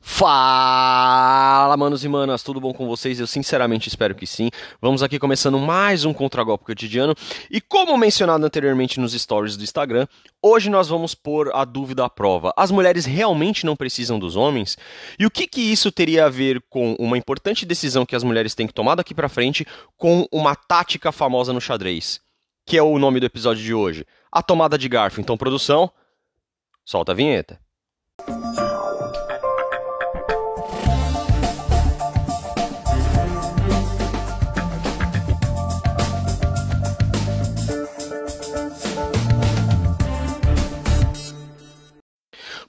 Fala, manos e manas, tudo bom com vocês? Eu sinceramente espero que sim. Vamos aqui começando mais um Contragolpe Cotidiano. E como mencionado anteriormente nos stories do Instagram, hoje nós vamos pôr a dúvida à prova. As mulheres realmente não precisam dos homens? E o que, que isso teria a ver com uma importante decisão que as mulheres têm que tomar daqui pra frente com uma tática famosa no xadrez? Que é o nome do episódio de hoje. A tomada de garfo. Então, produção, solta a vinheta.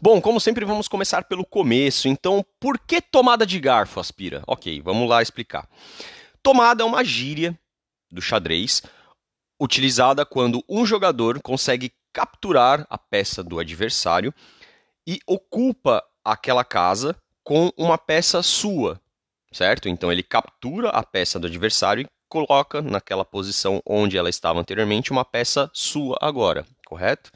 Bom, como sempre, vamos começar pelo começo. Então, por que tomada de garfo, Aspira? Ok, vamos lá explicar. Tomada é uma gíria do xadrez utilizada quando um jogador consegue capturar a peça do adversário e ocupa aquela casa com uma peça sua, certo? Então ele captura a peça do adversário e coloca naquela posição onde ela estava anteriormente uma peça sua agora, correto?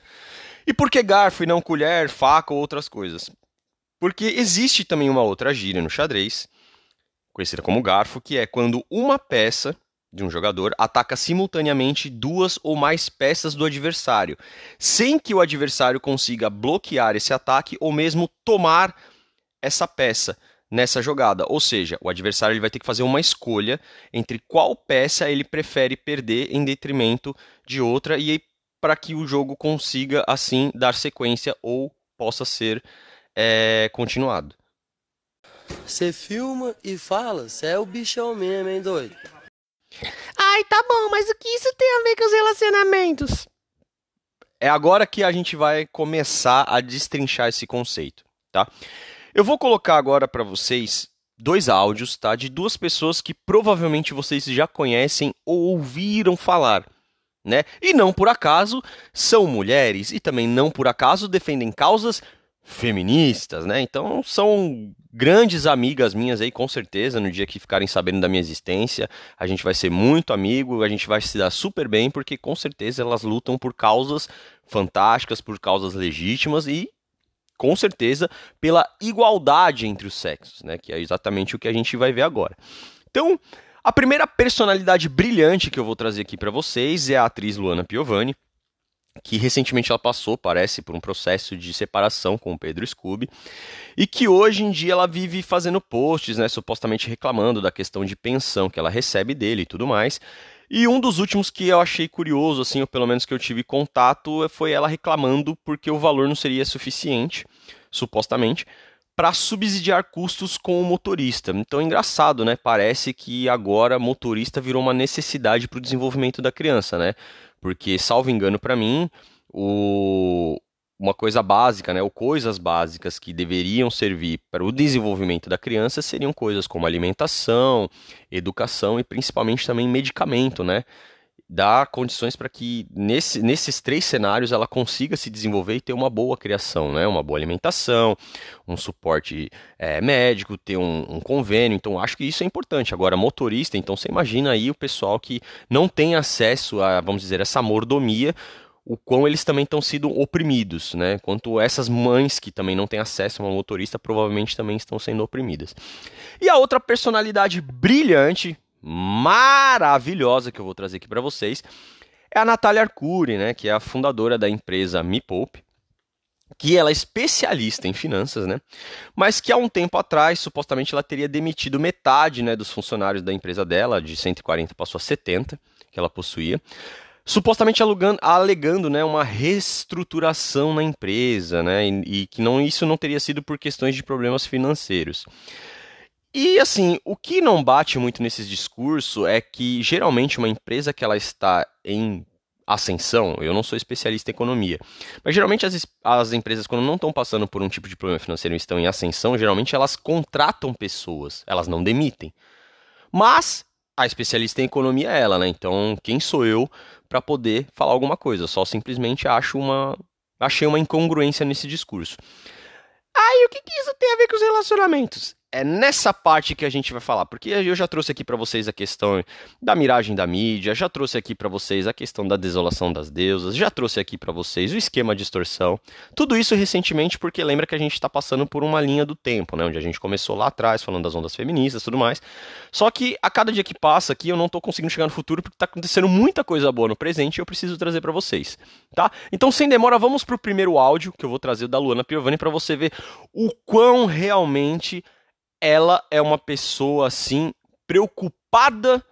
E por que garfo e não colher, faca ou outras coisas? Porque existe também uma outra gíria no xadrez, conhecida como garfo, que é quando uma peça de um jogador ataca simultaneamente duas ou mais peças do adversário, sem que o adversário consiga bloquear esse ataque ou mesmo tomar essa peça nessa jogada. Ou seja, o adversário ele vai ter que fazer uma escolha entre qual peça ele prefere perder em detrimento de outra e para que o jogo consiga assim dar sequência ou possa ser é, continuado. Você filma e fala, você é o bichão mesmo, hein, doido? Ai, tá bom, mas o que isso tem a ver com os relacionamentos? É agora que a gente vai começar a destrinchar esse conceito, tá? Eu vou colocar agora para vocês dois áudios, tá? De duas pessoas que provavelmente vocês já conhecem ou ouviram falar né? E não por acaso são mulheres e também não por acaso defendem causas feministas, né? Então são grandes amigas minhas aí, com certeza, no dia que ficarem sabendo da minha existência, a gente vai ser muito amigo, a gente vai se dar super bem, porque com certeza elas lutam por causas fantásticas, por causas legítimas e com certeza pela igualdade entre os sexos, né? Que é exatamente o que a gente vai ver agora. Então, a primeira personalidade brilhante que eu vou trazer aqui para vocês é a atriz Luana Piovani, que recentemente ela passou, parece, por um processo de separação com o Pedro Scooby, e que hoje em dia ela vive fazendo posts, né, supostamente reclamando da questão de pensão que ela recebe dele e tudo mais. E um dos últimos que eu achei curioso, assim, ou pelo menos que eu tive contato, foi ela reclamando porque o valor não seria suficiente, supostamente, para subsidiar custos com o motorista. Então é engraçado, né? Parece que agora motorista virou uma necessidade para o desenvolvimento da criança, né? Porque, salvo engano para mim, o... uma coisa básica, né? Ou coisas básicas que deveriam servir para o desenvolvimento da criança seriam coisas como alimentação, educação e principalmente também medicamento, né? Dá condições para que nesse, nesses três cenários ela consiga se desenvolver e ter uma boa criação, né? uma boa alimentação, um suporte é, médico, ter um, um, convênio. Então acho que isso é importante. Agora, motorista, então você imagina aí o pessoal que não tem acesso a, vamos dizer, essa mordomia. O quão eles também estão sendo oprimidos, né? Quanto essas mães que também não têm acesso a uma motorista provavelmente também estão sendo oprimidas. E a outra personalidade brilhante, maravilhosa que eu vou trazer aqui para vocês é a Natália Arcuri, né, que é a fundadora da empresa Me Poupe, que ela é especialista em finanças, né? Mas que há um tempo atrás, supostamente, ela teria demitido metade né, dos funcionários da empresa dela, de 140 passou a 70, que ela possuía, supostamente alugando, alegando né, uma reestruturação na empresa, né? E, e que não, isso não teria sido por questões de problemas financeiros. E assim, o que não bate muito nesses discursos é que geralmente uma empresa que ela está em ascensão, eu não sou especialista em economia, mas geralmente as, as empresas quando não estão passando por um tipo de problema financeiro e estão em ascensão, geralmente elas contratam pessoas, elas não demitem. Mas a especialista em economia é ela, né? Então, quem sou eu para poder falar alguma coisa? Só simplesmente acho uma achei uma incongruência nesse discurso. Aí, o que, que isso tem a ver com os relacionamentos? É nessa parte que a gente vai falar, porque eu já trouxe aqui para vocês a questão da miragem da mídia, já trouxe aqui para vocês a questão da desolação das deusas, já trouxe aqui para vocês o esquema de distorção. Tudo isso recentemente porque lembra que a gente está passando por uma linha do tempo, né, onde a gente começou lá atrás falando das ondas feministas, tudo mais. Só que a cada dia que passa aqui eu não estou conseguindo chegar no futuro porque está acontecendo muita coisa boa no presente e eu preciso trazer para vocês, tá? Então sem demora, vamos pro primeiro áudio que eu vou trazer da Luana Piovani para você ver o quão realmente ela é uma pessoa assim preocupada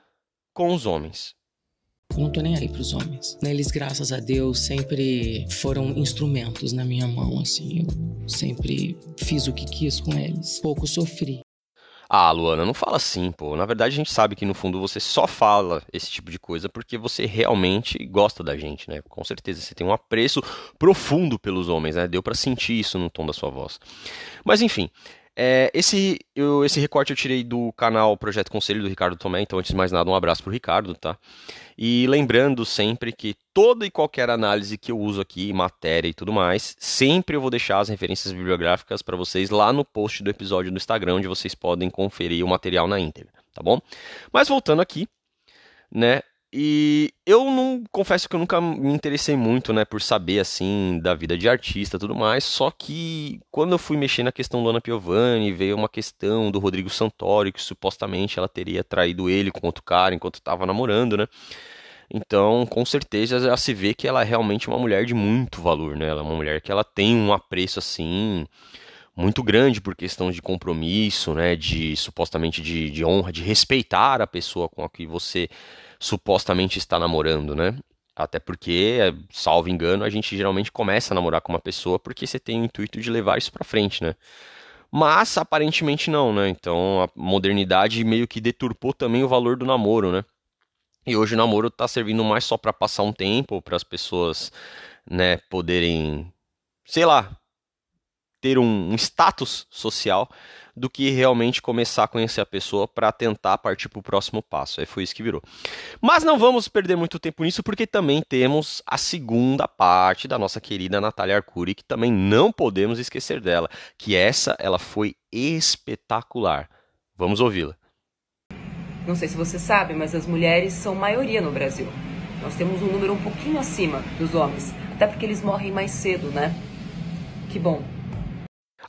com os homens. Eu não tô nem aí pros homens. Eles, graças a Deus, sempre foram instrumentos na minha mão, assim. Eu sempre fiz o que quis com eles. Pouco sofri. Ah, Luana, não fala assim, pô. Na verdade, a gente sabe que no fundo você só fala esse tipo de coisa porque você realmente gosta da gente, né? Com certeza você tem um apreço profundo pelos homens, né? Deu para sentir isso no tom da sua voz. Mas enfim, é, esse, eu, esse recorte eu tirei do canal Projeto Conselho do Ricardo Tomé, então antes de mais nada um abraço pro Ricardo, tá? E lembrando sempre que toda e qualquer análise que eu uso aqui, matéria e tudo mais, sempre eu vou deixar as referências bibliográficas para vocês lá no post do episódio do Instagram, onde vocês podem conferir o material na íntegra, tá bom? Mas voltando aqui, né? E eu não confesso que eu nunca me interessei muito, né, por saber assim da vida de artista, tudo mais. Só que quando eu fui mexer na questão do Ana Piovani, veio uma questão do Rodrigo Santoro que supostamente ela teria traído ele com outro cara enquanto estava namorando, né? Então, com certeza já se vê que ela é realmente uma mulher de muito valor, né? Ela é uma mulher que ela tem um apreço assim muito grande por questão de compromisso, né? De supostamente de, de honra, de respeitar a pessoa com a que você supostamente está namorando, né? Até porque, salvo engano, a gente geralmente começa a namorar com uma pessoa porque você tem o intuito de levar isso para frente, né? Mas aparentemente não, né? Então a modernidade meio que deturpou também o valor do namoro, né? E hoje o namoro tá servindo mais só para passar um tempo, para as pessoas, né, poderem, sei lá, ter um, um status social do que realmente começar a conhecer a pessoa para tentar partir para o próximo passo. Aí foi isso que virou. Mas não vamos perder muito tempo nisso, porque também temos a segunda parte da nossa querida Natália Arcuri, que também não podemos esquecer dela, que essa ela foi espetacular. Vamos ouvi-la. Não sei se você sabe, mas as mulheres são maioria no Brasil. Nós temos um número um pouquinho acima dos homens, até porque eles morrem mais cedo, né? Que bom.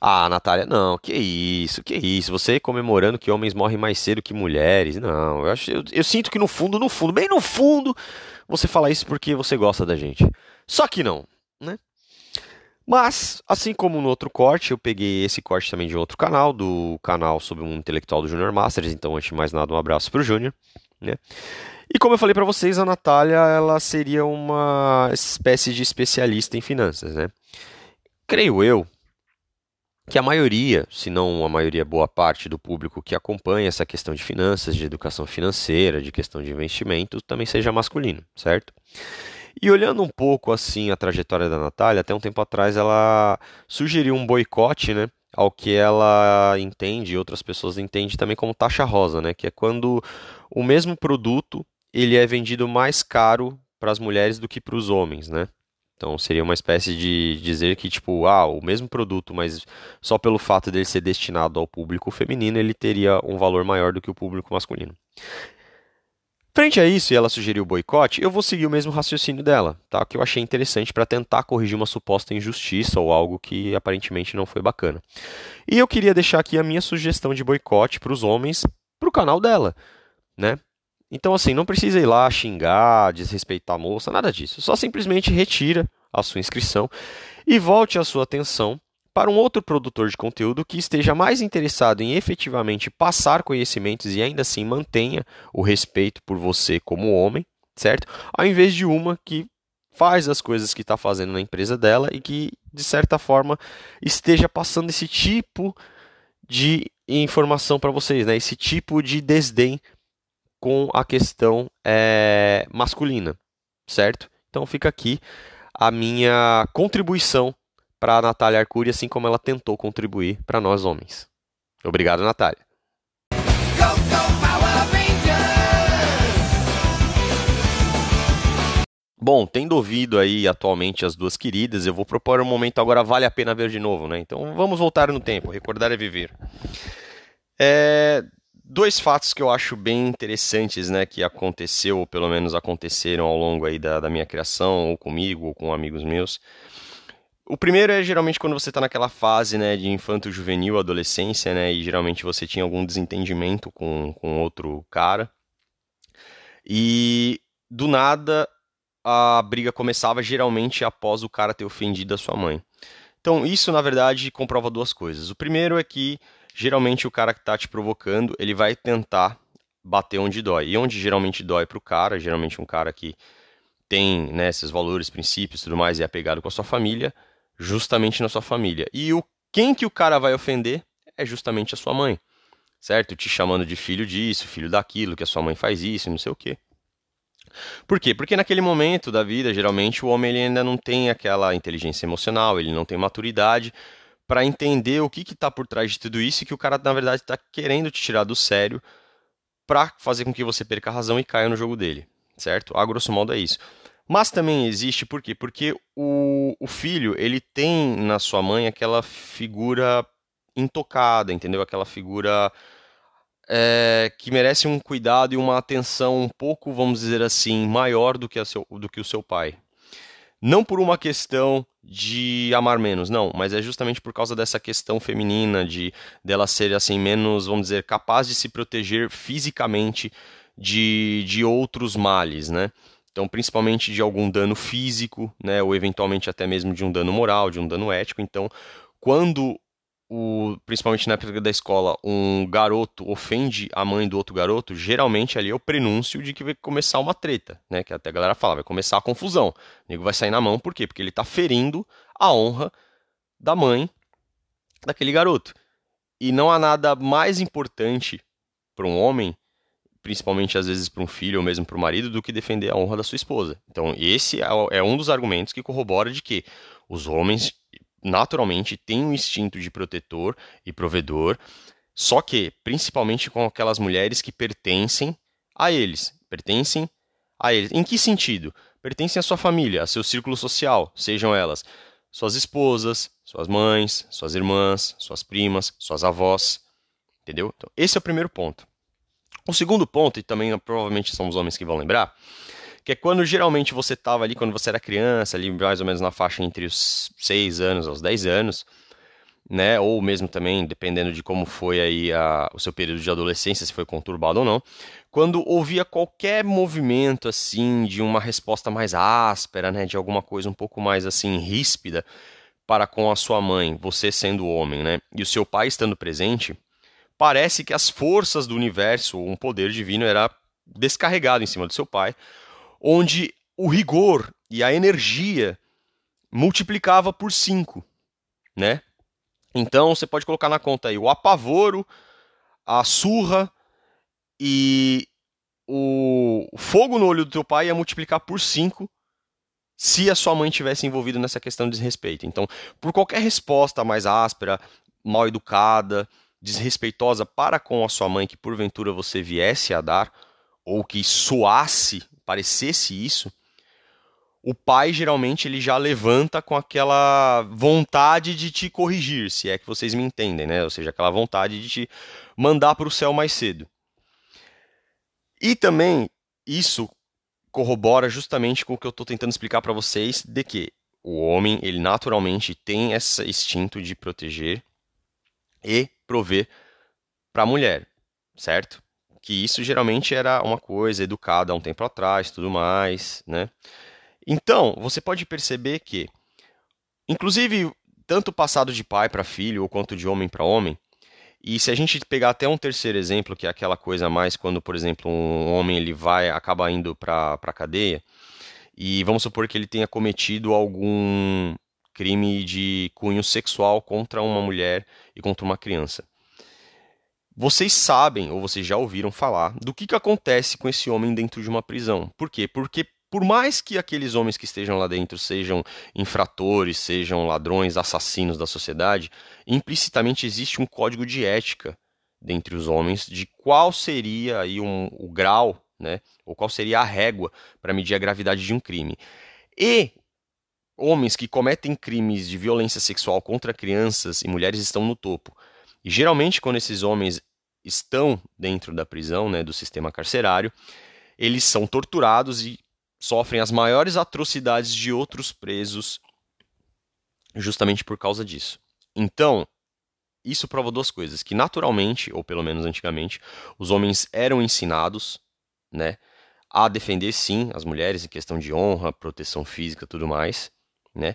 Ah, Natália, não, que isso, que isso. Você comemorando que homens morrem mais cedo que mulheres. Não, eu, acho, eu, eu sinto que no fundo, no fundo, bem no fundo, você fala isso porque você gosta da gente. Só que não, né? Mas, assim como no outro corte, eu peguei esse corte também de outro canal, do canal sobre um intelectual do Junior Masters. Então, antes de mais nada, um abraço pro Júnior, né? E como eu falei para vocês, a Natália, ela seria uma espécie de especialista em finanças, né? Creio eu que a maioria, se não a maioria boa parte do público que acompanha essa questão de finanças, de educação financeira, de questão de investimento, também seja masculino, certo? E olhando um pouco assim a trajetória da Natália, até um tempo atrás ela sugeriu um boicote, né? Ao que ela entende, e outras pessoas entendem também como taxa rosa, né? Que é quando o mesmo produto ele é vendido mais caro para as mulheres do que para os homens, né? Então seria uma espécie de dizer que, tipo, ah, o mesmo produto, mas só pelo fato dele ser destinado ao público feminino, ele teria um valor maior do que o público masculino. Frente a isso, e ela sugeriu o boicote, eu vou seguir o mesmo raciocínio dela, tá? Que eu achei interessante para tentar corrigir uma suposta injustiça ou algo que aparentemente não foi bacana. E eu queria deixar aqui a minha sugestão de boicote para os homens, para o canal dela, né? Então, assim, não precisa ir lá xingar, desrespeitar a moça, nada disso. Só simplesmente retira a sua inscrição e volte a sua atenção para um outro produtor de conteúdo que esteja mais interessado em efetivamente passar conhecimentos e ainda assim mantenha o respeito por você como homem, certo? Ao invés de uma que faz as coisas que está fazendo na empresa dela e que, de certa forma, esteja passando esse tipo de informação para vocês, né? esse tipo de desdém com a questão é, masculina, certo? Então fica aqui a minha contribuição para a Natália Arcuri, assim como ela tentou contribuir para nós homens. Obrigado, Natália. Bom, tendo ouvido aí atualmente as duas queridas, eu vou propor um momento agora vale a pena ver de novo, né? Então vamos voltar no tempo, recordar é viver. É, dois fatos que eu acho bem interessantes, né, que aconteceu, ou pelo menos aconteceram ao longo aí da, da minha criação, ou comigo, ou com amigos meus. O primeiro é geralmente quando você está naquela fase, né, de infanto juvenil, adolescência, né, e geralmente você tinha algum desentendimento com, com outro cara. E do nada a briga começava geralmente após o cara ter ofendido a sua mãe. Então, isso na verdade comprova duas coisas. O primeiro é que geralmente o cara que está te provocando, ele vai tentar bater onde dói. E onde geralmente dói para o cara, geralmente um cara que tem né, esses valores, princípios tudo mais, e é apegado com a sua família, justamente na sua família. E o quem que o cara vai ofender é justamente a sua mãe, certo? Te chamando de filho disso, filho daquilo, que a sua mãe faz isso, não sei o quê. Por quê? Porque naquele momento da vida, geralmente o homem ele ainda não tem aquela inteligência emocional, ele não tem maturidade para entender o que está por trás de tudo isso e que o cara, na verdade, está querendo te tirar do sério para fazer com que você perca a razão e caia no jogo dele, certo? A grosso modo é isso. Mas também existe, por quê? Porque o, o filho, ele tem na sua mãe aquela figura intocada, entendeu? Aquela figura é, que merece um cuidado e uma atenção um pouco, vamos dizer assim, maior do que, seu, do que o seu pai. Não por uma questão de amar menos, não, mas é justamente por causa dessa questão feminina, de dela ser assim menos, vamos dizer, capaz de se proteger fisicamente de, de outros males, né? Então, principalmente de algum dano físico, né, ou eventualmente até mesmo de um dano moral, de um dano ético. Então, quando o, principalmente na época da escola, um garoto ofende a mãe do outro garoto, geralmente ali é o prenúncio de que vai começar uma treta, né? Que até a galera fala, vai começar a confusão. O nego vai sair na mão, por quê? Porque ele está ferindo a honra da mãe daquele garoto. E não há nada mais importante para um homem, principalmente às vezes para um filho ou mesmo para o marido, do que defender a honra da sua esposa. Então, esse é, é um dos argumentos que corrobora de que os homens naturalmente tem um instinto de protetor e provedor, só que principalmente com aquelas mulheres que pertencem a eles, pertencem a eles. Em que sentido? Pertencem à sua família, a seu círculo social, sejam elas suas esposas, suas mães, suas irmãs, suas primas, suas avós, entendeu? Então, esse é o primeiro ponto. O segundo ponto, e também provavelmente são os homens que vão lembrar, que é quando geralmente você estava ali, quando você era criança, ali mais ou menos na faixa entre os 6 anos aos 10 anos, né, ou mesmo também, dependendo de como foi aí a, o seu período de adolescência, se foi conturbado ou não, quando ouvia qualquer movimento assim de uma resposta mais áspera, né, de alguma coisa um pouco mais assim ríspida para com a sua mãe, você sendo homem, né, e o seu pai estando presente, parece que as forças do universo, um poder divino era descarregado em cima do seu pai, onde o rigor e a energia multiplicava por 5, né? Então você pode colocar na conta aí o apavoro, a surra e o fogo no olho do teu pai ia multiplicar por 5 se a sua mãe tivesse envolvida nessa questão de desrespeito. Então, por qualquer resposta mais áspera, mal educada, desrespeitosa para com a sua mãe que porventura você viesse a dar, ou que soasse parecesse isso, o pai geralmente ele já levanta com aquela vontade de te corrigir, se é que vocês me entendem, né? Ou seja, aquela vontade de te mandar para o céu mais cedo. E também isso corrobora justamente com o que eu estou tentando explicar para vocês de que o homem ele naturalmente tem esse instinto de proteger e prover para a mulher, certo? Que isso geralmente era uma coisa educada há um tempo atrás, tudo mais, né? Então, você pode perceber que, inclusive, tanto passado de pai para filho, ou quanto de homem para homem, e se a gente pegar até um terceiro exemplo, que é aquela coisa mais quando, por exemplo, um homem ele vai acaba indo para a cadeia, e vamos supor que ele tenha cometido algum crime de cunho sexual contra uma mulher e contra uma criança. Vocês sabem, ou vocês já ouviram falar, do que, que acontece com esse homem dentro de uma prisão. Por quê? Porque por mais que aqueles homens que estejam lá dentro sejam infratores, sejam ladrões, assassinos da sociedade, implicitamente existe um código de ética dentre os homens de qual seria aí um, o grau, né, ou qual seria a régua para medir a gravidade de um crime. E homens que cometem crimes de violência sexual contra crianças e mulheres estão no topo. E geralmente quando esses homens estão dentro da prisão, né, do sistema carcerário, eles são torturados e sofrem as maiores atrocidades de outros presos justamente por causa disso. Então, isso prova duas coisas: que naturalmente, ou pelo menos antigamente, os homens eram ensinados, né, a defender sim as mulheres em questão de honra, proteção física, tudo mais, né?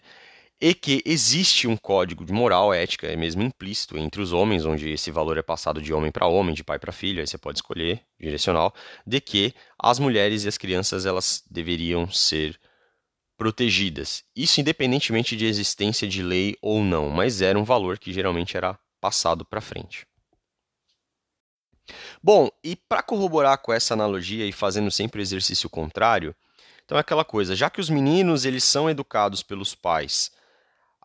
E que existe um código de moral, ética, é mesmo implícito entre os homens, onde esse valor é passado de homem para homem, de pai para filho, aí você pode escolher direcional, de que as mulheres e as crianças elas deveriam ser protegidas. Isso independentemente de existência de lei ou não, mas era um valor que geralmente era passado para frente. Bom, e para corroborar com essa analogia e fazendo sempre o exercício contrário, então é aquela coisa, já que os meninos eles são educados pelos pais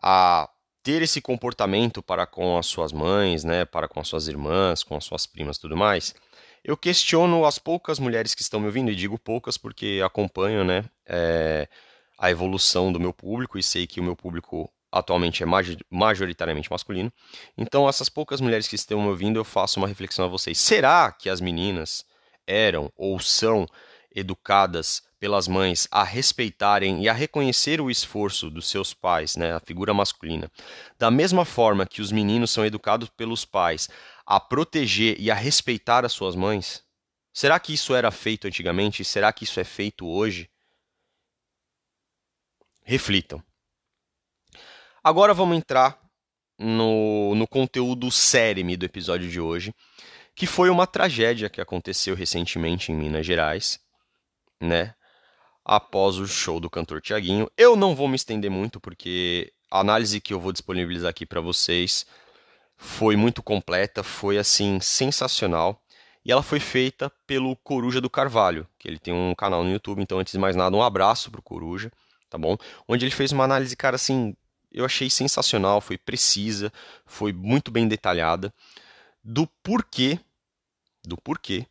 a ter esse comportamento para com as suas mães, né, para com as suas irmãs, com as suas primas, tudo mais, eu questiono as poucas mulheres que estão me ouvindo e digo poucas porque acompanho, né, é, a evolução do meu público e sei que o meu público atualmente é majoritariamente masculino. Então, essas poucas mulheres que estão me ouvindo, eu faço uma reflexão a vocês. Será que as meninas eram ou são educadas pelas mães a respeitarem e a reconhecer o esforço dos seus pais, né, a figura masculina, da mesma forma que os meninos são educados pelos pais a proteger e a respeitar as suas mães? Será que isso era feito antigamente? Será que isso é feito hoje? Reflitam. Agora vamos entrar no, no conteúdo céreme do episódio de hoje, que foi uma tragédia que aconteceu recentemente em Minas Gerais, né? Após o show do cantor Tiaguinho. Eu não vou me estender muito, porque a análise que eu vou disponibilizar aqui para vocês foi muito completa, foi assim sensacional. E ela foi feita pelo Coruja do Carvalho, que ele tem um canal no YouTube. Então, antes de mais nada, um abraço pro Coruja tá bom? Onde ele fez uma análise, cara, assim, eu achei sensacional, foi precisa, foi muito bem detalhada do porquê, do porquê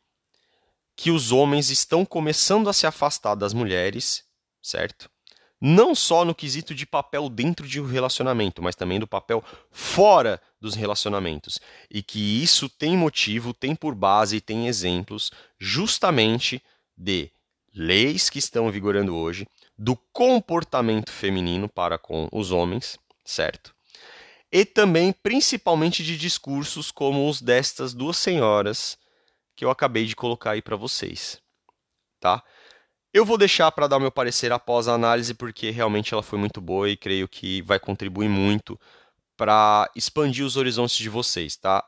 que os homens estão começando a se afastar das mulheres, certo? Não só no quesito de papel dentro de um relacionamento, mas também do papel fora dos relacionamentos. E que isso tem motivo, tem por base e tem exemplos justamente de leis que estão vigorando hoje, do comportamento feminino para com os homens, certo? E também, principalmente, de discursos como os destas duas senhoras que eu acabei de colocar aí para vocês, tá? Eu vou deixar para dar meu parecer após a análise, porque realmente ela foi muito boa e creio que vai contribuir muito para expandir os horizontes de vocês, tá?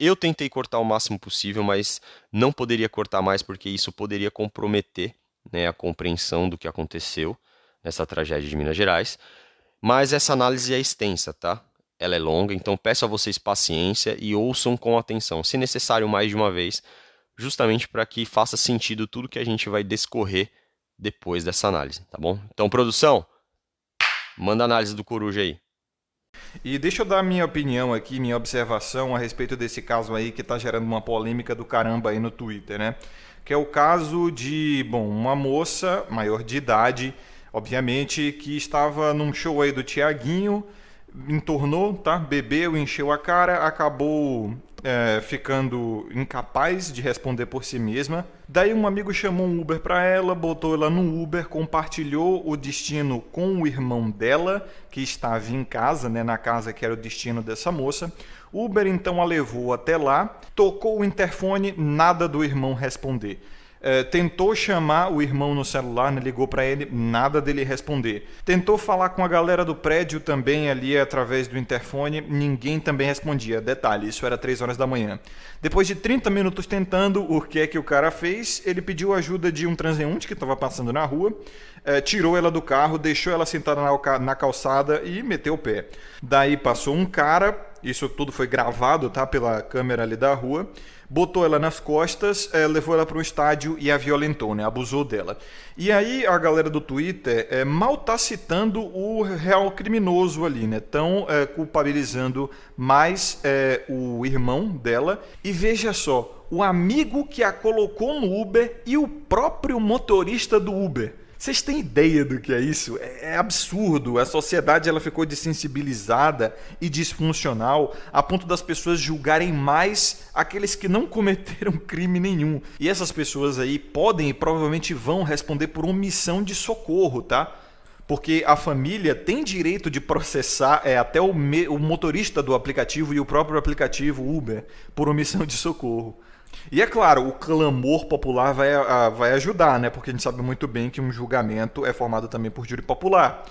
Eu tentei cortar o máximo possível, mas não poderia cortar mais porque isso poderia comprometer né, a compreensão do que aconteceu nessa tragédia de Minas Gerais. Mas essa análise é extensa, tá? Ela é longa, então peço a vocês paciência e ouçam com atenção, se necessário mais de uma vez, justamente para que faça sentido tudo que a gente vai descorrer depois dessa análise, tá bom? Então, produção, manda a análise do Coruja aí. E deixa eu dar minha opinião aqui, minha observação a respeito desse caso aí que está gerando uma polêmica do caramba aí no Twitter, né? que é o caso de, bom, uma moça maior de idade, obviamente, que estava num show aí do Tiaguinho, entornou, tá? Bebeu, encheu a cara, acabou é, ficando incapaz de responder por si mesma. Daí um amigo chamou um Uber para ela, botou ela no Uber, compartilhou o destino com o irmão dela, que estava em casa, né, na casa que era o destino dessa moça. Uber então a levou até lá, tocou o interfone, nada do irmão responder. É, tentou chamar o irmão no celular, né, ligou para ele, nada dele responder. Tentou falar com a galera do prédio também ali através do interfone, ninguém também respondia. Detalhe, isso era 3 horas da manhã. Depois de 30 minutos tentando, o que é que o cara fez? Ele pediu ajuda de um transeunte que estava passando na rua, é, tirou ela do carro, deixou ela sentada na, na calçada e meteu o pé. Daí passou um cara, isso tudo foi gravado tá, pela câmera ali da rua botou ela nas costas, é, levou ela para um estádio e a violentou, né? Abusou dela. E aí a galera do Twitter é, mal tá citando o real criminoso ali, né? Tão é, culpabilizando mais o irmão dela. E veja só, o amigo que a colocou no Uber e o próprio motorista do Uber. Vocês têm ideia do que é isso? É, é absurdo. A sociedade ela ficou desensibilizada e disfuncional a ponto das pessoas julgarem mais aqueles que não cometeram crime nenhum. E essas pessoas aí podem e provavelmente vão responder por omissão de socorro, tá? Porque a família tem direito de processar é, até o, me, o motorista do aplicativo e o próprio aplicativo Uber por omissão de socorro. E é claro, o clamor popular vai, a, vai ajudar, né? Porque a gente sabe muito bem que um julgamento é formado também por júri popular.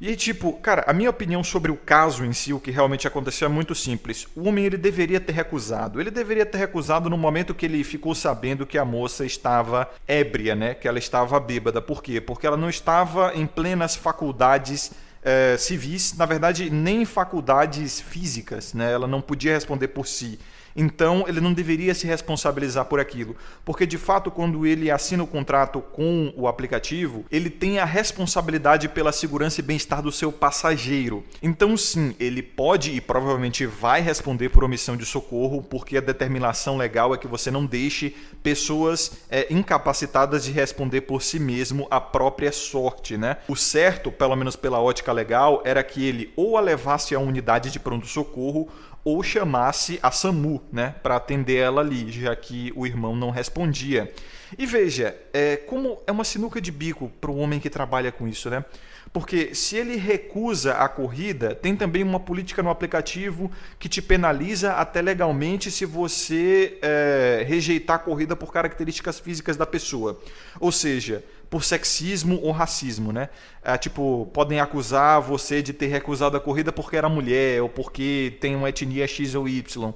E tipo, cara, a minha opinião sobre o caso em si, o que realmente aconteceu é muito simples. O homem ele deveria ter recusado. Ele deveria ter recusado no momento que ele ficou sabendo que a moça estava ébria, né? Que ela estava bêbada. Por quê? Porque ela não estava em plenas faculdades é, civis, na verdade, nem faculdades físicas, né? Ela não podia responder por si. Então, ele não deveria se responsabilizar por aquilo, porque de fato, quando ele assina o contrato com o aplicativo, ele tem a responsabilidade pela segurança e bem-estar do seu passageiro. Então, sim, ele pode e provavelmente vai responder por omissão de socorro, porque a determinação legal é que você não deixe pessoas é, incapacitadas de responder por si mesmo a própria sorte, né? O certo, pelo menos pela ótica legal, era que ele ou a levasse à unidade de pronto-socorro ou chamasse a SAMU, né, para atender ela ali, já que o irmão não respondia. E veja, é, como é uma sinuca de bico para o homem que trabalha com isso, né? Porque se ele recusa a corrida, tem também uma política no aplicativo que te penaliza até legalmente se você é, rejeitar a corrida por características físicas da pessoa. Ou seja, por sexismo ou racismo, né? É, tipo, podem acusar você de ter recusado a corrida porque era mulher ou porque tem uma etnia X ou Y.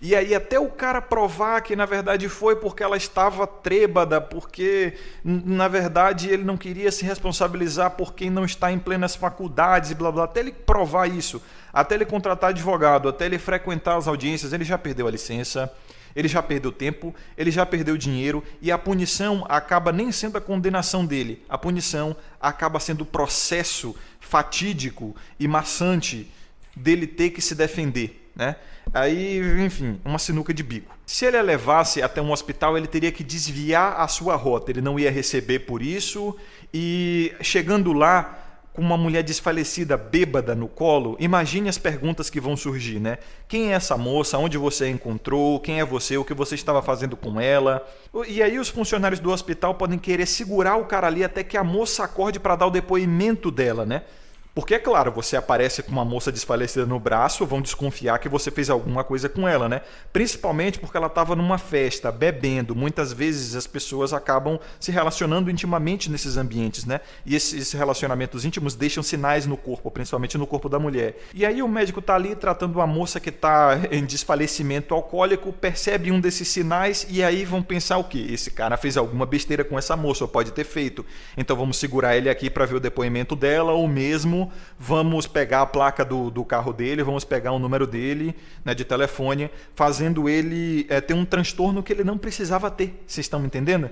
E aí até o cara provar que na verdade foi porque ela estava trêbada, porque na verdade ele não queria se responsabilizar por quem não está em plenas faculdades e blá blá, até ele provar isso, até ele contratar advogado, até ele frequentar as audiências, ele já perdeu a licença, ele já perdeu tempo, ele já perdeu dinheiro e a punição acaba nem sendo a condenação dele. A punição acaba sendo o processo fatídico e maçante dele ter que se defender, né? Aí, enfim, uma sinuca de bico. Se ele a levasse até um hospital, ele teria que desviar a sua rota. Ele não ia receber por isso e chegando lá, com uma mulher desfalecida, bêbada no colo, imagine as perguntas que vão surgir, né? Quem é essa moça? Onde você a encontrou? Quem é você? O que você estava fazendo com ela? E aí os funcionários do hospital podem querer segurar o cara ali até que a moça acorde para dar o depoimento dela, né? Porque, é claro, você aparece com uma moça desfalecida no braço, vão desconfiar que você fez alguma coisa com ela, né? Principalmente porque ela estava numa festa, bebendo. Muitas vezes as pessoas acabam se relacionando intimamente nesses ambientes, né? E esses relacionamentos íntimos deixam sinais no corpo, principalmente no corpo da mulher. E aí o médico está ali tratando uma moça que está em desfalecimento alcoólico, percebe um desses sinais e aí vão pensar o quê? Esse cara fez alguma besteira com essa moça, ou pode ter feito. Então vamos segurar ele aqui para ver o depoimento dela, ou mesmo vamos pegar a placa do, do carro dele, vamos pegar o número dele né, de telefone, fazendo ele é, ter um transtorno que ele não precisava ter. Vocês estão me entendendo?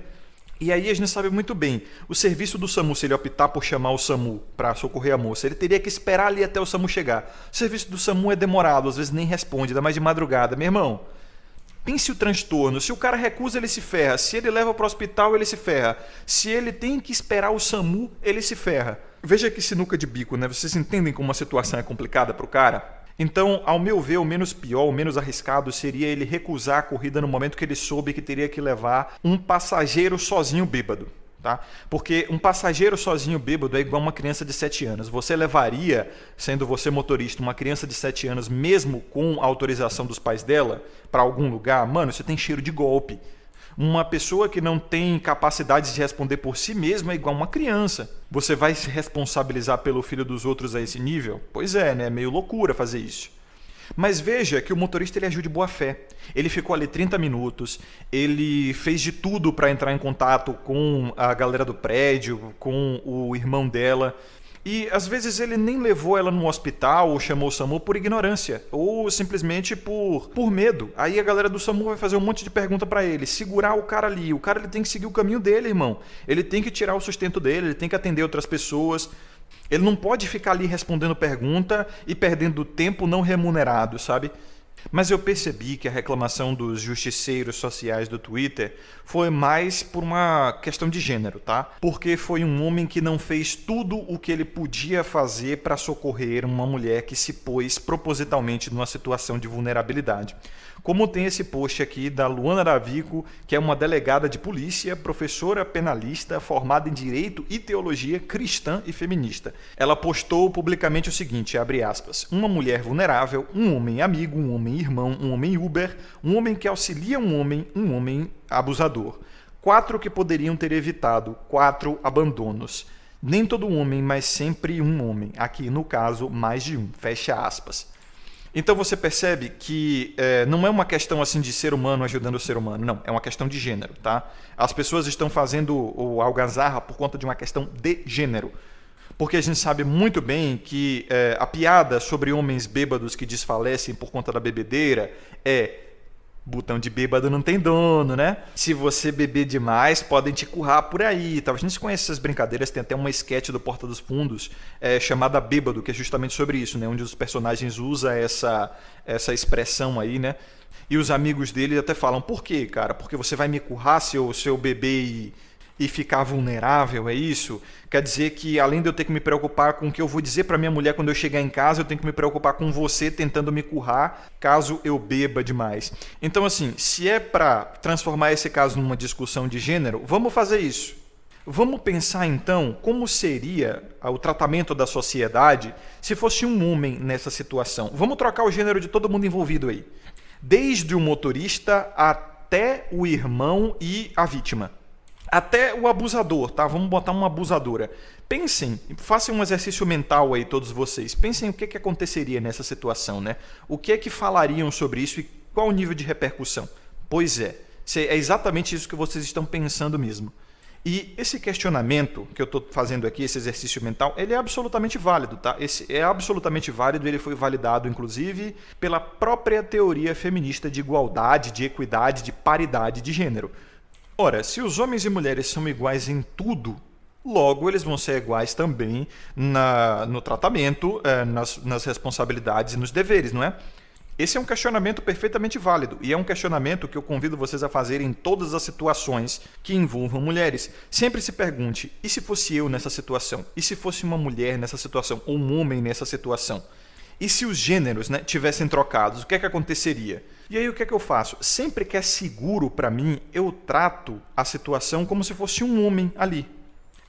E aí a gente sabe muito bem, o serviço do SAMU, se ele optar por chamar o SAMU para socorrer a moça, ele teria que esperar ali até o SAMU chegar. O serviço do SAMU é demorado, às vezes nem responde, ainda mais de madrugada. Meu irmão, pense o transtorno. Se o cara recusa, ele se ferra. Se ele leva para o hospital, ele se ferra. Se ele tem que esperar o SAMU, ele se ferra. Veja que sinuca de bico, né? Vocês entendem como a situação é complicada para o cara? Então, ao meu ver, o menos pior, o menos arriscado seria ele recusar a corrida no momento que ele soube que teria que levar um passageiro sozinho bêbado. Tá? Porque um passageiro sozinho bêbado é igual uma criança de 7 anos. Você levaria, sendo você motorista, uma criança de 7 anos, mesmo com a autorização dos pais dela, para algum lugar? Mano, você tem cheiro de golpe. Uma pessoa que não tem capacidade de responder por si mesma é igual uma criança. Você vai se responsabilizar pelo filho dos outros a esse nível? Pois é, né? É meio loucura fazer isso. Mas veja que o motorista ele agiu de boa fé. Ele ficou ali 30 minutos, ele fez de tudo para entrar em contato com a galera do prédio, com o irmão dela. E às vezes ele nem levou ela no hospital ou chamou o SAMU por ignorância, ou simplesmente por, por medo. Aí a galera do SAMU vai fazer um monte de pergunta para ele, segurar o cara ali. O cara ele tem que seguir o caminho dele, irmão. Ele tem que tirar o sustento dele, ele tem que atender outras pessoas. Ele não pode ficar ali respondendo pergunta e perdendo tempo não remunerado, sabe? Mas eu percebi que a reclamação dos justiceiros sociais do Twitter foi mais por uma questão de gênero, tá? Porque foi um homem que não fez tudo o que ele podia fazer para socorrer uma mulher que se pôs propositalmente numa situação de vulnerabilidade. Como tem esse post aqui da Luana Davico, que é uma delegada de polícia, professora penalista, formada em Direito e Teologia cristã e feminista. Ela postou publicamente o seguinte, abre aspas, uma mulher vulnerável, um homem amigo, um homem irmão, um homem Uber, um homem que auxilia um homem, um homem abusador. Quatro que poderiam ter evitado, quatro abandonos. Nem todo homem, mas sempre um homem. Aqui, no caso, mais de um. Fecha aspas. Então você percebe que é, não é uma questão assim de ser humano ajudando o ser humano, não. É uma questão de gênero, tá? As pessoas estão fazendo o algazarra por conta de uma questão de gênero. Porque a gente sabe muito bem que é, a piada sobre homens bêbados que desfalecem por conta da bebedeira é Botão de bêbado não tem dono, né? Se você beber demais, podem te currar por aí. Talvez a gente conheça essas brincadeiras. Tem até uma sketch do Porta dos Fundos é, chamada Bêbado, que é justamente sobre isso, né? Onde os personagens usam essa, essa expressão aí, né? E os amigos dele até falam, por quê, cara? Porque você vai me currar se eu, se eu beber e e ficar vulnerável, é isso? Quer dizer que além de eu ter que me preocupar com o que eu vou dizer para minha mulher quando eu chegar em casa, eu tenho que me preocupar com você tentando me currar caso eu beba demais. Então assim, se é para transformar esse caso numa discussão de gênero, vamos fazer isso. Vamos pensar então como seria o tratamento da sociedade se fosse um homem nessa situação. Vamos trocar o gênero de todo mundo envolvido aí. Desde o motorista até o irmão e a vítima até o abusador, tá? Vamos botar uma abusadora. Pensem, façam um exercício mental aí todos vocês. Pensem o que, que aconteceria nessa situação, né? O que é que falariam sobre isso e qual o nível de repercussão? Pois é, é exatamente isso que vocês estão pensando mesmo. E esse questionamento que eu estou fazendo aqui, esse exercício mental, ele é absolutamente válido, tá? Esse é absolutamente válido, ele foi validado, inclusive, pela própria teoria feminista de igualdade, de equidade, de paridade de gênero. Ora, se os homens e mulheres são iguais em tudo, logo eles vão ser iguais também na, no tratamento, é, nas, nas responsabilidades e nos deveres, não é? Esse é um questionamento perfeitamente válido e é um questionamento que eu convido vocês a fazer em todas as situações que envolvam mulheres. Sempre se pergunte: e se fosse eu nessa situação? E se fosse uma mulher nessa situação? Ou um homem nessa situação? E se os gêneros né, tivessem trocados, o que é que aconteceria? E aí o que é que eu faço? Sempre que é seguro para mim, eu trato a situação como se fosse um homem ali.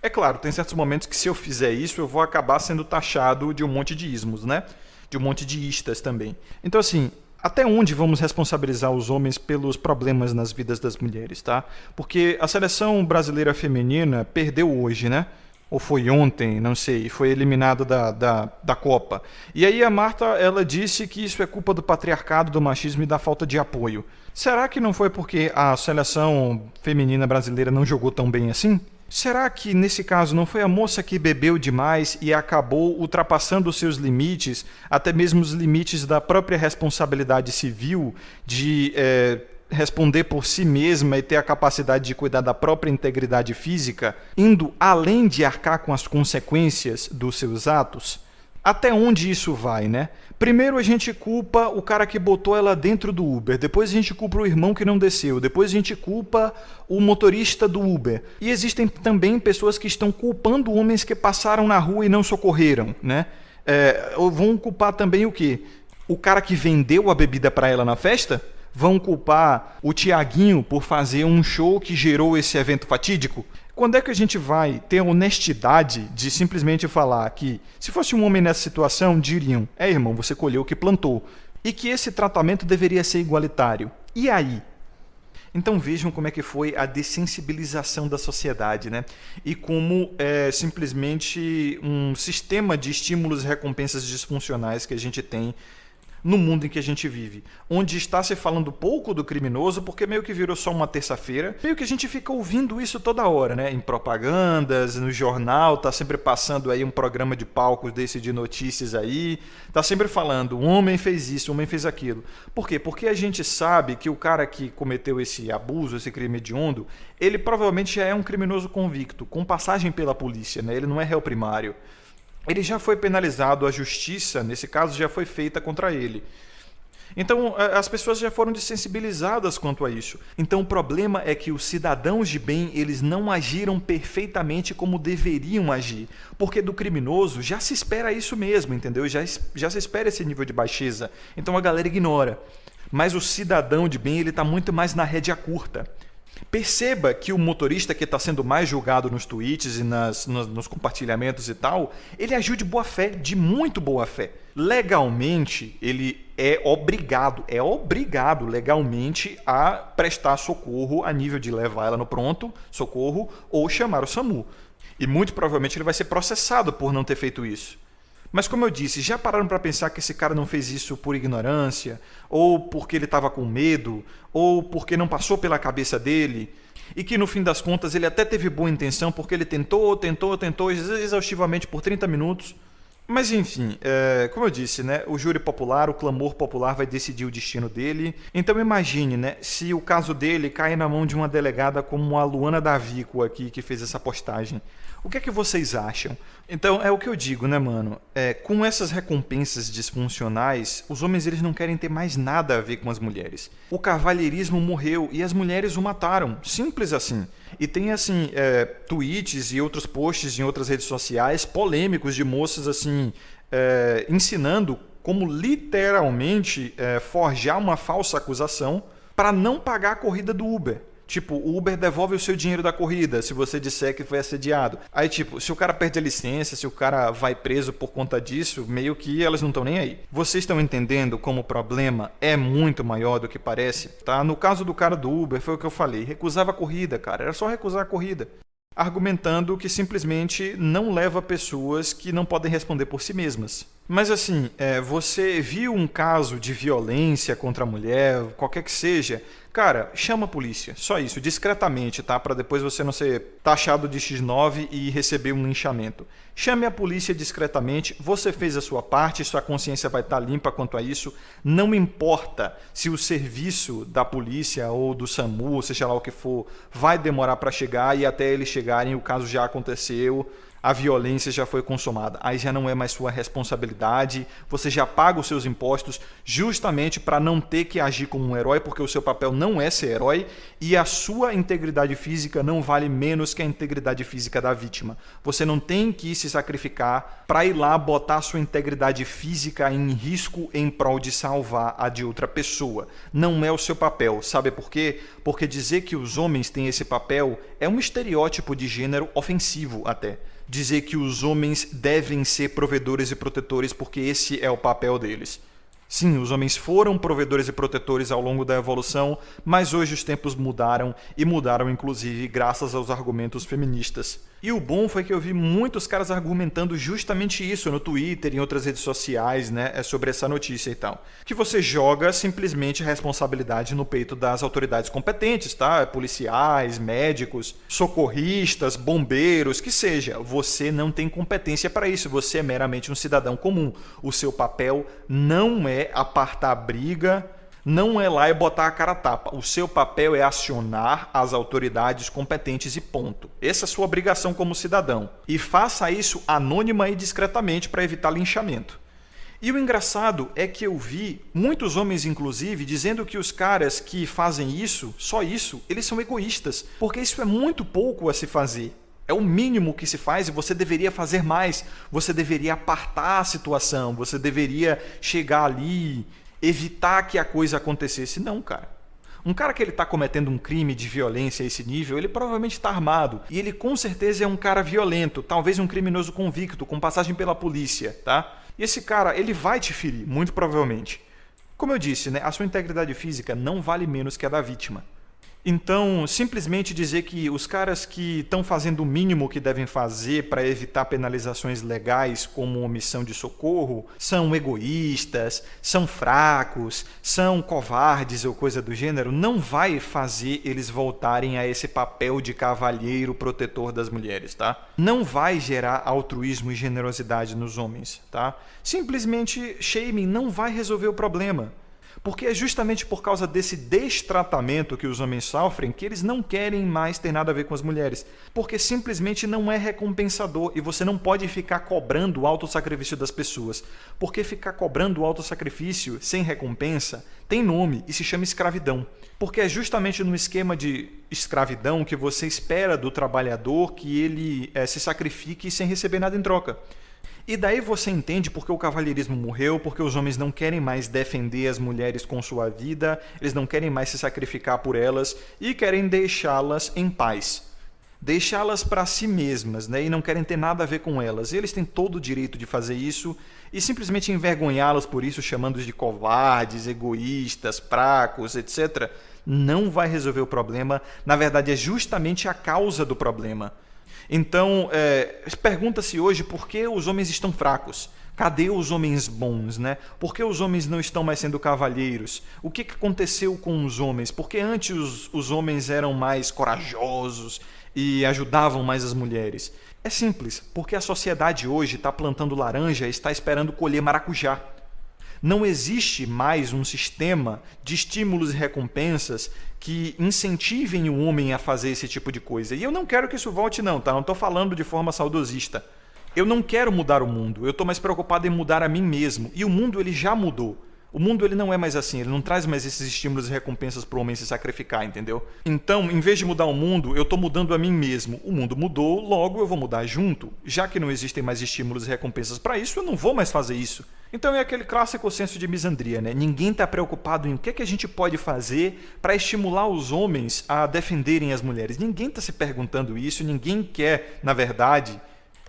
É claro, tem certos momentos que se eu fizer isso, eu vou acabar sendo taxado de um monte de ismos, né? De um monte de istas também. Então assim, até onde vamos responsabilizar os homens pelos problemas nas vidas das mulheres, tá? Porque a seleção brasileira feminina perdeu hoje, né? Ou foi ontem, não sei, foi eliminado da, da, da Copa. E aí a Marta ela disse que isso é culpa do patriarcado, do machismo e da falta de apoio. Será que não foi porque a seleção feminina brasileira não jogou tão bem assim? Será que nesse caso não foi a moça que bebeu demais e acabou ultrapassando os seus limites, até mesmo os limites da própria responsabilidade civil de é, responder por si mesma e ter a capacidade de cuidar da própria integridade física, indo além de arcar com as consequências dos seus atos? Até onde isso vai, né? Primeiro a gente culpa o cara que botou ela dentro do Uber, depois a gente culpa o irmão que não desceu, depois a gente culpa o motorista do Uber. E existem também pessoas que estão culpando homens que passaram na rua e não socorreram, né? É, vão culpar também o quê? O cara que vendeu a bebida para ela na festa? Vão culpar o Tiaguinho por fazer um show que gerou esse evento fatídico? Quando é que a gente vai ter a honestidade de simplesmente falar que, se fosse um homem nessa situação, diriam: é irmão, você colheu o que plantou. E que esse tratamento deveria ser igualitário. E aí? Então vejam como é que foi a dessensibilização da sociedade, né? E como é simplesmente um sistema de estímulos e recompensas disfuncionais que a gente tem no mundo em que a gente vive, onde está se falando pouco do criminoso, porque meio que virou só uma terça-feira, meio que a gente fica ouvindo isso toda hora, né? Em propagandas, no jornal, tá sempre passando aí um programa de palcos desse de notícias aí, tá sempre falando, um homem fez isso, um homem fez aquilo. Por quê? Porque a gente sabe que o cara que cometeu esse abuso, esse crime hediondo, ele provavelmente já é um criminoso convicto, com passagem pela polícia, né? Ele não é réu primário ele já foi penalizado, a justiça, nesse caso, já foi feita contra ele. Então, as pessoas já foram desensibilizadas quanto a isso. Então, o problema é que os cidadãos de bem, eles não agiram perfeitamente como deveriam agir. Porque do criminoso já se espera isso mesmo, entendeu? Já, já se espera esse nível de baixeza. Então, a galera ignora. Mas o cidadão de bem, ele está muito mais na rédea curta. Perceba que o motorista que está sendo mais julgado nos tweets e nas, nos, nos, compartilhamentos e tal, ele agiu de boa fé, de muito boa fé. Legalmente, ele é obrigado, é obrigado legalmente a prestar socorro a nível de levar ela no pronto, socorro, ou chamar o SAMU. E muito provavelmente ele vai ser processado por não ter feito isso. Mas como eu disse, já pararam para pensar que esse cara não fez isso por ignorância, ou porque ele estava com medo, ou porque não passou pela cabeça dele, e que no fim das contas ele até teve boa intenção porque ele tentou, tentou, tentou exaustivamente por 30 minutos. Mas enfim, é, como eu disse, né, o júri popular, o clamor popular vai decidir o destino dele. Então imagine, né, se o caso dele cai na mão de uma delegada como a Luana Davico aqui que fez essa postagem. O que é que vocês acham? Então, é o que eu digo, né, mano? É, com essas recompensas disfuncionais, os homens eles não querem ter mais nada a ver com as mulheres. O cavalheirismo morreu e as mulheres o mataram. Simples assim. E tem, assim, é, tweets e outros posts em outras redes sociais polêmicos de moças, assim, é, ensinando como literalmente é, forjar uma falsa acusação para não pagar a corrida do Uber. Tipo, o Uber devolve o seu dinheiro da corrida se você disser que foi assediado. Aí, tipo, se o cara perde a licença, se o cara vai preso por conta disso, meio que elas não estão nem aí. Vocês estão entendendo como o problema é muito maior do que parece? Tá? No caso do cara do Uber, foi o que eu falei. Recusava a corrida, cara. Era só recusar a corrida argumentando que simplesmente não leva pessoas que não podem responder por si mesmas. Mas assim, é, você viu um caso de violência contra a mulher, qualquer que seja, cara, chama a polícia. Só isso, discretamente, tá? Para depois você não ser taxado de X9 e receber um linchamento. Chame a polícia discretamente, você fez a sua parte, sua consciência vai estar limpa quanto a isso. Não importa se o serviço da polícia ou do SAMU, seja lá o que for, vai demorar para chegar e até eles chegarem o caso já aconteceu a violência já foi consumada. Aí já não é mais sua responsabilidade, você já paga os seus impostos justamente para não ter que agir como um herói, porque o seu papel não é ser herói e a sua integridade física não vale menos que a integridade física da vítima. Você não tem que se sacrificar para ir lá botar sua integridade física em risco em prol de salvar a de outra pessoa. Não é o seu papel. Sabe por quê? Porque dizer que os homens têm esse papel é um estereótipo de gênero ofensivo até dizer que os homens devem ser provedores e protetores porque esse é o papel deles. Sim, os homens foram provedores e protetores ao longo da evolução, mas hoje os tempos mudaram e mudaram inclusive graças aos argumentos feministas. E o bom foi que eu vi muitos caras argumentando justamente isso no Twitter, em outras redes sociais, né, é sobre essa notícia e tal. Que você joga simplesmente a responsabilidade no peito das autoridades competentes, tá? Policiais, médicos, socorristas, bombeiros, que seja. Você não tem competência para isso, você é meramente um cidadão comum. O seu papel não é apartar briga não é lá e botar a cara tapa. O seu papel é acionar as autoridades competentes e ponto. Essa é a sua obrigação como cidadão. E faça isso anônima e discretamente para evitar linchamento. E o engraçado é que eu vi muitos homens, inclusive, dizendo que os caras que fazem isso, só isso, eles são egoístas, porque isso é muito pouco a se fazer. É o mínimo que se faz e você deveria fazer mais. Você deveria apartar a situação, você deveria chegar ali evitar que a coisa acontecesse. Não, cara. Um cara que ele está cometendo um crime de violência a esse nível, ele provavelmente está armado. E ele com certeza é um cara violento, talvez um criminoso convicto, com passagem pela polícia, tá? E esse cara, ele vai te ferir, muito provavelmente. Como eu disse, né, a sua integridade física não vale menos que a da vítima. Então, simplesmente dizer que os caras que estão fazendo o mínimo que devem fazer para evitar penalizações legais, como omissão de socorro, são egoístas, são fracos, são covardes ou coisa do gênero, não vai fazer eles voltarem a esse papel de cavalheiro protetor das mulheres, tá? Não vai gerar altruísmo e generosidade nos homens, tá? Simplesmente shaming não vai resolver o problema. Porque é justamente por causa desse destratamento que os homens sofrem que eles não querem mais ter nada a ver com as mulheres. Porque simplesmente não é recompensador e você não pode ficar cobrando o autossacrifício das pessoas. Porque ficar cobrando o autossacrifício sem recompensa tem nome e se chama escravidão. Porque é justamente no esquema de escravidão que você espera do trabalhador que ele é, se sacrifique sem receber nada em troca. E daí você entende porque o cavalheirismo morreu, porque os homens não querem mais defender as mulheres com sua vida, eles não querem mais se sacrificar por elas e querem deixá-las em paz. Deixá-las para si mesmas, né? E não querem ter nada a ver com elas. E eles têm todo o direito de fazer isso e simplesmente envergonhá-las por isso, chamando-os de covardes, egoístas, fracos, etc., não vai resolver o problema. Na verdade, é justamente a causa do problema. Então, é, pergunta-se hoje por que os homens estão fracos. Cadê os homens bons, né? Por que os homens não estão mais sendo cavalheiros? O que, aconteceu com os homens? Porque antes os, os homens eram mais corajosos e ajudavam mais as mulheres. É simples, porque a sociedade hoje está plantando laranja e está esperando colher maracujá. Não existe mais um sistema de estímulos e recompensas que incentivem o homem a fazer esse tipo de coisa. E eu não quero que isso volte, não, tá? Não estou falando de forma saudosista. Eu não quero mudar o mundo, eu estou mais preocupado em mudar a mim mesmo. E o mundo ele já mudou. O mundo ele não é mais assim, ele não traz mais esses estímulos e recompensas para o homem se sacrificar, entendeu? Então, em vez de mudar o mundo, eu estou mudando a mim mesmo. O mundo mudou, logo eu vou mudar junto. Já que não existem mais estímulos e recompensas para isso, eu não vou mais fazer isso. Então é aquele clássico senso de misandria, né? Ninguém está preocupado em o que, é que a gente pode fazer para estimular os homens a defenderem as mulheres. Ninguém está se perguntando isso, ninguém quer, na verdade,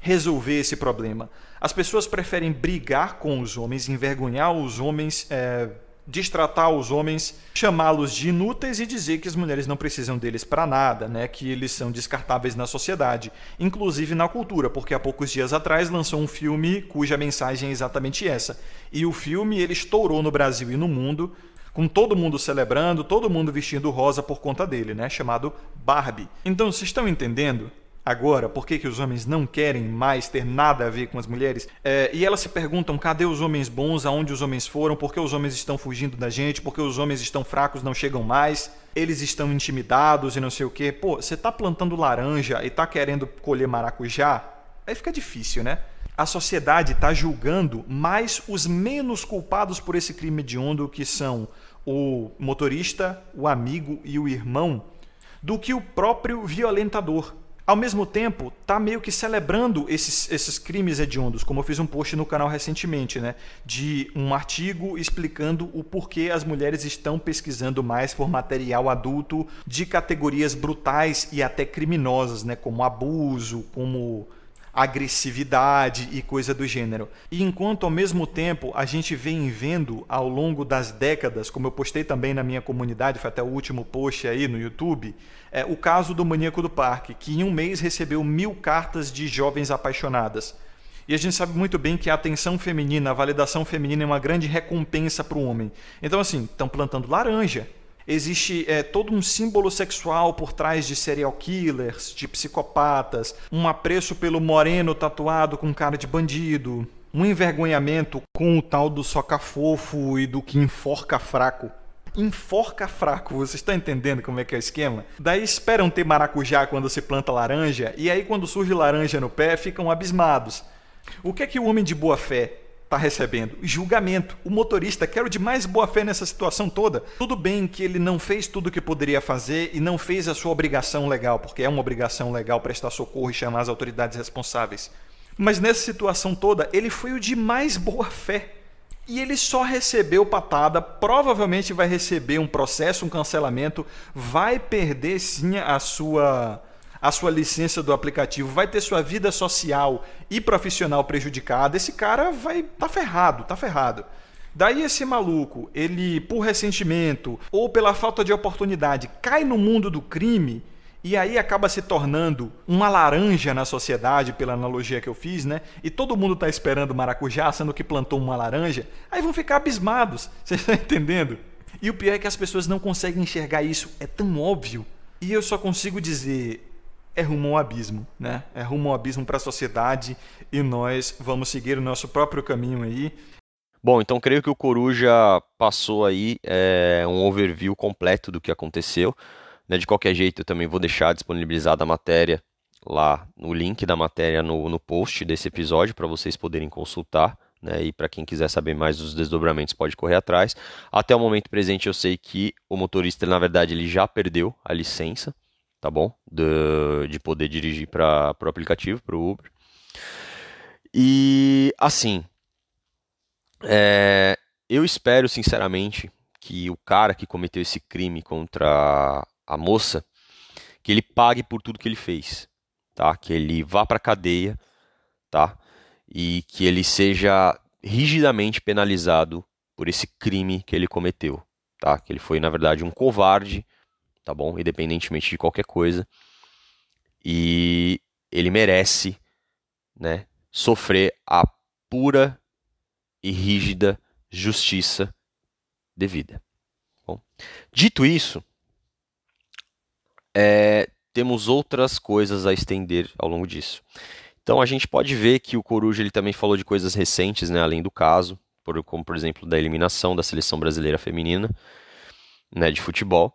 resolver esse problema. As pessoas preferem brigar com os homens, envergonhar os homens, é, destratar os homens, chamá-los de inúteis e dizer que as mulheres não precisam deles para nada, né? que eles são descartáveis na sociedade, inclusive na cultura, porque há poucos dias atrás lançou um filme cuja mensagem é exatamente essa. E o filme ele estourou no Brasil e no mundo, com todo mundo celebrando, todo mundo vestindo rosa por conta dele, né? chamado Barbie. Então, vocês estão entendendo? Agora, por que, que os homens não querem mais ter nada a ver com as mulheres? É, e elas se perguntam: cadê os homens bons? Aonde os homens foram? Por que os homens estão fugindo da gente? Por que os homens estão fracos, não chegam mais? Eles estão intimidados e não sei o quê. Pô, você está plantando laranja e está querendo colher maracujá? Aí fica difícil, né? A sociedade está julgando mais os menos culpados por esse crime hediondo, que são o motorista, o amigo e o irmão, do que o próprio violentador ao mesmo tempo, tá meio que celebrando esses, esses crimes hediondos, como eu fiz um post no canal recentemente, né? De um artigo explicando o porquê as mulheres estão pesquisando mais por material adulto de categorias brutais e até criminosas, né? Como abuso, como agressividade e coisa do gênero. E enquanto ao mesmo tempo a gente vem vendo ao longo das décadas, como eu postei também na minha comunidade, foi até o último post aí no YouTube, é, o caso do maníaco do parque, que em um mês recebeu mil cartas de jovens apaixonadas. E a gente sabe muito bem que a atenção feminina, a validação feminina é uma grande recompensa para o homem. Então, assim, estão plantando laranja, Existe é, todo um símbolo sexual por trás de serial killers, de psicopatas, um apreço pelo moreno tatuado com cara de bandido, um envergonhamento com o tal do soca fofo e do que enforca fraco. Enforca fraco, você está entendendo como é que é o esquema? Daí esperam ter maracujá quando se planta laranja, e aí quando surge laranja no pé ficam abismados. O que é que o homem de boa fé está recebendo? Julgamento. O motorista, quero de mais boa fé nessa situação toda. Tudo bem que ele não fez tudo o que poderia fazer e não fez a sua obrigação legal, porque é uma obrigação legal prestar socorro e chamar as autoridades responsáveis. Mas nessa situação toda, ele foi o de mais boa fé. E ele só recebeu patada, provavelmente vai receber um processo, um cancelamento, vai perder sim a sua a sua licença do aplicativo, vai ter sua vida social e profissional prejudicada, esse cara vai tá ferrado, tá ferrado. Daí esse maluco, ele por ressentimento ou pela falta de oportunidade, cai no mundo do crime e aí acaba se tornando uma laranja na sociedade, pela analogia que eu fiz, né? E todo mundo está esperando maracujá, sendo que plantou uma laranja, aí vão ficar abismados. Vocês estão entendendo? E o pior é que as pessoas não conseguem enxergar isso, é tão óbvio. E eu só consigo dizer, é rumo ao abismo, né? É rumo ao abismo para a sociedade e nós vamos seguir o nosso próprio caminho aí. Bom, então creio que o Coruja passou aí é, um overview completo do que aconteceu. Né? De qualquer jeito, eu também vou deixar disponibilizada a matéria lá no link da matéria no, no post desse episódio para vocês poderem consultar. Né, e para quem quiser saber mais dos desdobramentos pode correr atrás. Até o momento presente eu sei que o motorista, na verdade, ele já perdeu a licença, tá bom? De, de poder dirigir para o aplicativo, para o Uber. E assim, é, eu espero sinceramente que o cara que cometeu esse crime contra a moça, que ele pague por tudo que ele fez, tá? Que ele vá para cadeia, tá? E que ele seja rigidamente penalizado por esse crime que ele cometeu, tá? Que ele foi na verdade um covarde, tá bom? Independentemente de qualquer coisa. E ele merece, né, sofrer a pura e rígida justiça devida. Bom, dito isso, é, temos outras coisas a estender ao longo disso. Então a gente pode ver que o Coruja ele também falou de coisas recentes, né, além do caso, por, como por exemplo da eliminação da seleção brasileira feminina né, de futebol,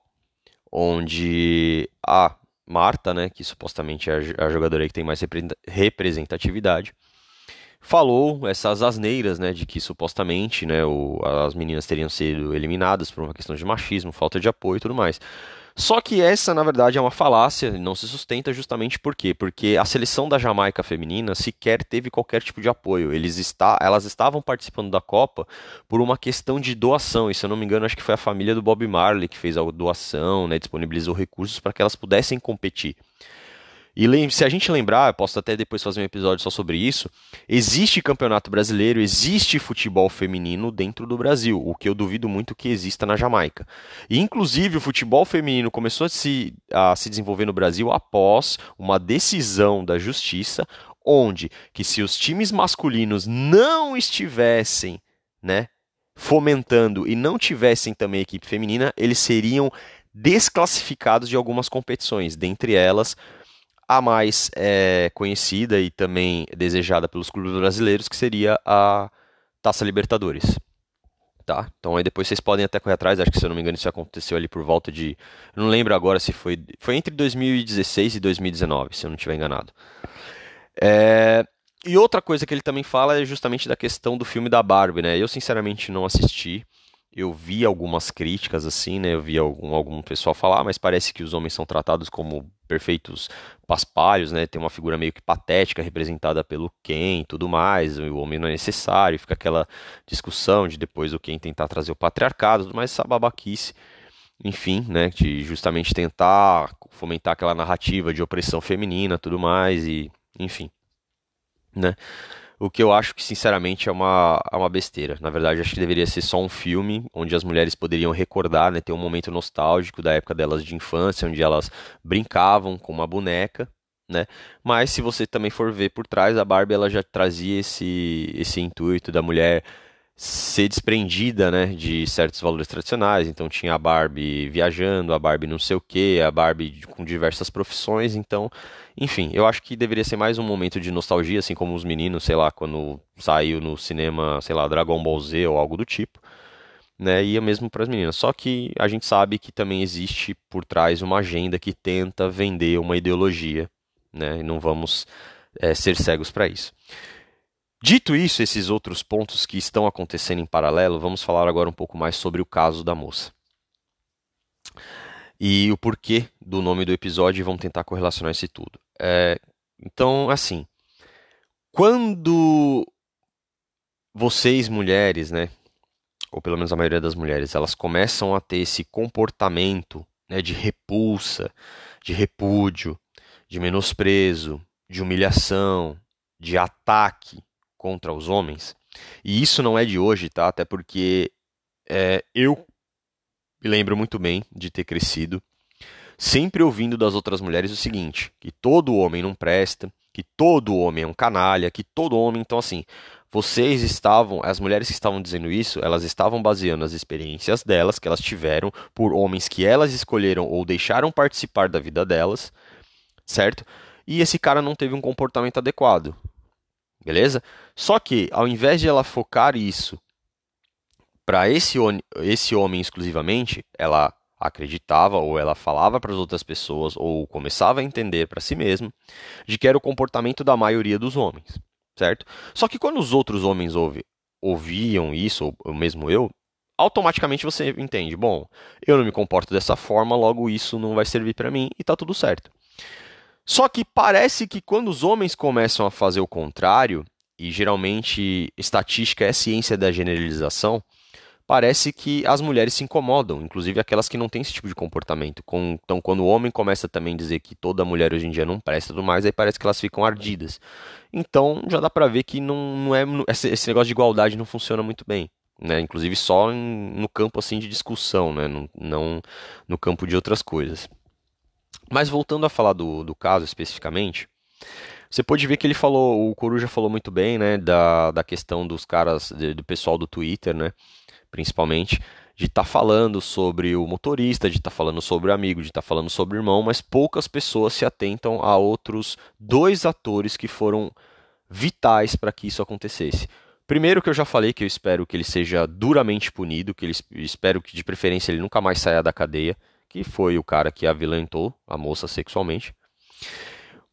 onde a Marta, né, que supostamente é a jogadora que tem mais representatividade, falou essas asneiras, né, de que supostamente, né, o, as meninas teriam sido eliminadas por uma questão de machismo, falta de apoio e tudo mais. Só que essa, na verdade, é uma falácia, não se sustenta justamente por quê? Porque a seleção da Jamaica feminina sequer teve qualquer tipo de apoio. Eles está, elas estavam participando da Copa por uma questão de doação, e se eu não me engano, acho que foi a família do Bob Marley que fez a doação, né, disponibilizou recursos para que elas pudessem competir. E se a gente lembrar, eu posso até depois fazer um episódio só sobre isso, existe campeonato brasileiro, existe futebol feminino dentro do Brasil, o que eu duvido muito que exista na Jamaica. E inclusive o futebol feminino começou a se, a se desenvolver no Brasil após uma decisão da justiça, onde que se os times masculinos não estivessem, né, fomentando e não tivessem também equipe feminina, eles seriam desclassificados de algumas competições, dentre elas a mais é, conhecida e também desejada pelos clubes brasileiros, que seria a Taça Libertadores. Tá? Então aí depois vocês podem até correr atrás, acho que se eu não me engano isso aconteceu ali por volta de, eu não lembro agora se foi, foi entre 2016 e 2019, se eu não estiver enganado. É, e outra coisa que ele também fala é justamente da questão do filme da Barbie, né? Eu sinceramente não assisti, eu vi algumas críticas assim, né? Eu vi algum, algum pessoal falar, mas parece que os homens são tratados como perfeitos paspalhos, né? Tem uma figura meio que patética representada pelo Ken e tudo mais. O homem não é necessário, fica aquela discussão de depois o Ken tentar trazer o patriarcado, tudo mais essa babaquice. Enfim, né, de justamente tentar fomentar aquela narrativa de opressão feminina, tudo mais e, enfim, né? O que eu acho que, sinceramente, é uma, é uma besteira. Na verdade, acho que deveria ser só um filme onde as mulheres poderiam recordar, né, ter um momento nostálgico da época delas de infância, onde elas brincavam com uma boneca, né? Mas se você também for ver por trás, a Barbie ela já trazia esse, esse intuito da mulher ser desprendida, né, de certos valores tradicionais. Então tinha a Barbie viajando, a Barbie não sei o que, a Barbie com diversas profissões. Então, enfim, eu acho que deveria ser mais um momento de nostalgia, assim como os meninos, sei lá, quando saiu no cinema, sei lá, Dragon Ball Z ou algo do tipo. Né, e é mesmo para as meninas. Só que a gente sabe que também existe por trás uma agenda que tenta vender uma ideologia, né? E não vamos é, ser cegos para isso. Dito isso, esses outros pontos que estão acontecendo em paralelo, vamos falar agora um pouco mais sobre o caso da moça. E o porquê do nome do episódio e vamos tentar correlacionar isso tudo. É, então, assim, quando vocês mulheres, né, ou pelo menos a maioria das mulheres, elas começam a ter esse comportamento né, de repulsa, de repúdio, de menosprezo, de humilhação, de ataque contra os homens. E isso não é de hoje, tá? Até porque é, eu me lembro muito bem de ter crescido sempre ouvindo das outras mulheres o seguinte: que todo homem não presta, que todo homem é um canalha, que todo homem. Então, assim, vocês estavam, as mulheres que estavam dizendo isso, elas estavam baseando as experiências delas, que elas tiveram, por homens que elas escolheram ou deixaram participar da vida delas, certo? E esse cara não teve um comportamento adequado. Beleza? Só que, ao invés de ela focar isso para esse, esse homem exclusivamente, ela acreditava ou ela falava para as outras pessoas ou começava a entender para si mesmo de que era o comportamento da maioria dos homens, certo? Só que quando os outros homens ouvi, ouviam isso, ou mesmo eu, automaticamente você entende, bom, eu não me comporto dessa forma, logo isso não vai servir para mim e tá tudo certo. Só que parece que quando os homens começam a fazer o contrário, e geralmente estatística é ciência da generalização, parece que as mulheres se incomodam, inclusive aquelas que não têm esse tipo de comportamento. Então, quando o homem começa também a dizer que toda mulher hoje em dia não presta tudo mais, aí parece que elas ficam ardidas. Então, já dá pra ver que não, não é esse negócio de igualdade não funciona muito bem. Né? Inclusive só em, no campo assim de discussão, né? não, não no campo de outras coisas. Mas voltando a falar do, do caso especificamente, você pode ver que ele falou, o Coruja falou muito bem, né, da, da questão dos caras, do pessoal do Twitter, né, principalmente, de estar tá falando sobre o motorista, de estar tá falando sobre o amigo, de estar tá falando sobre o irmão, mas poucas pessoas se atentam a outros dois atores que foram vitais para que isso acontecesse. Primeiro que eu já falei que eu espero que ele seja duramente punido, que ele espero que de preferência ele nunca mais saia da cadeia, que foi o cara que avilantou a moça sexualmente.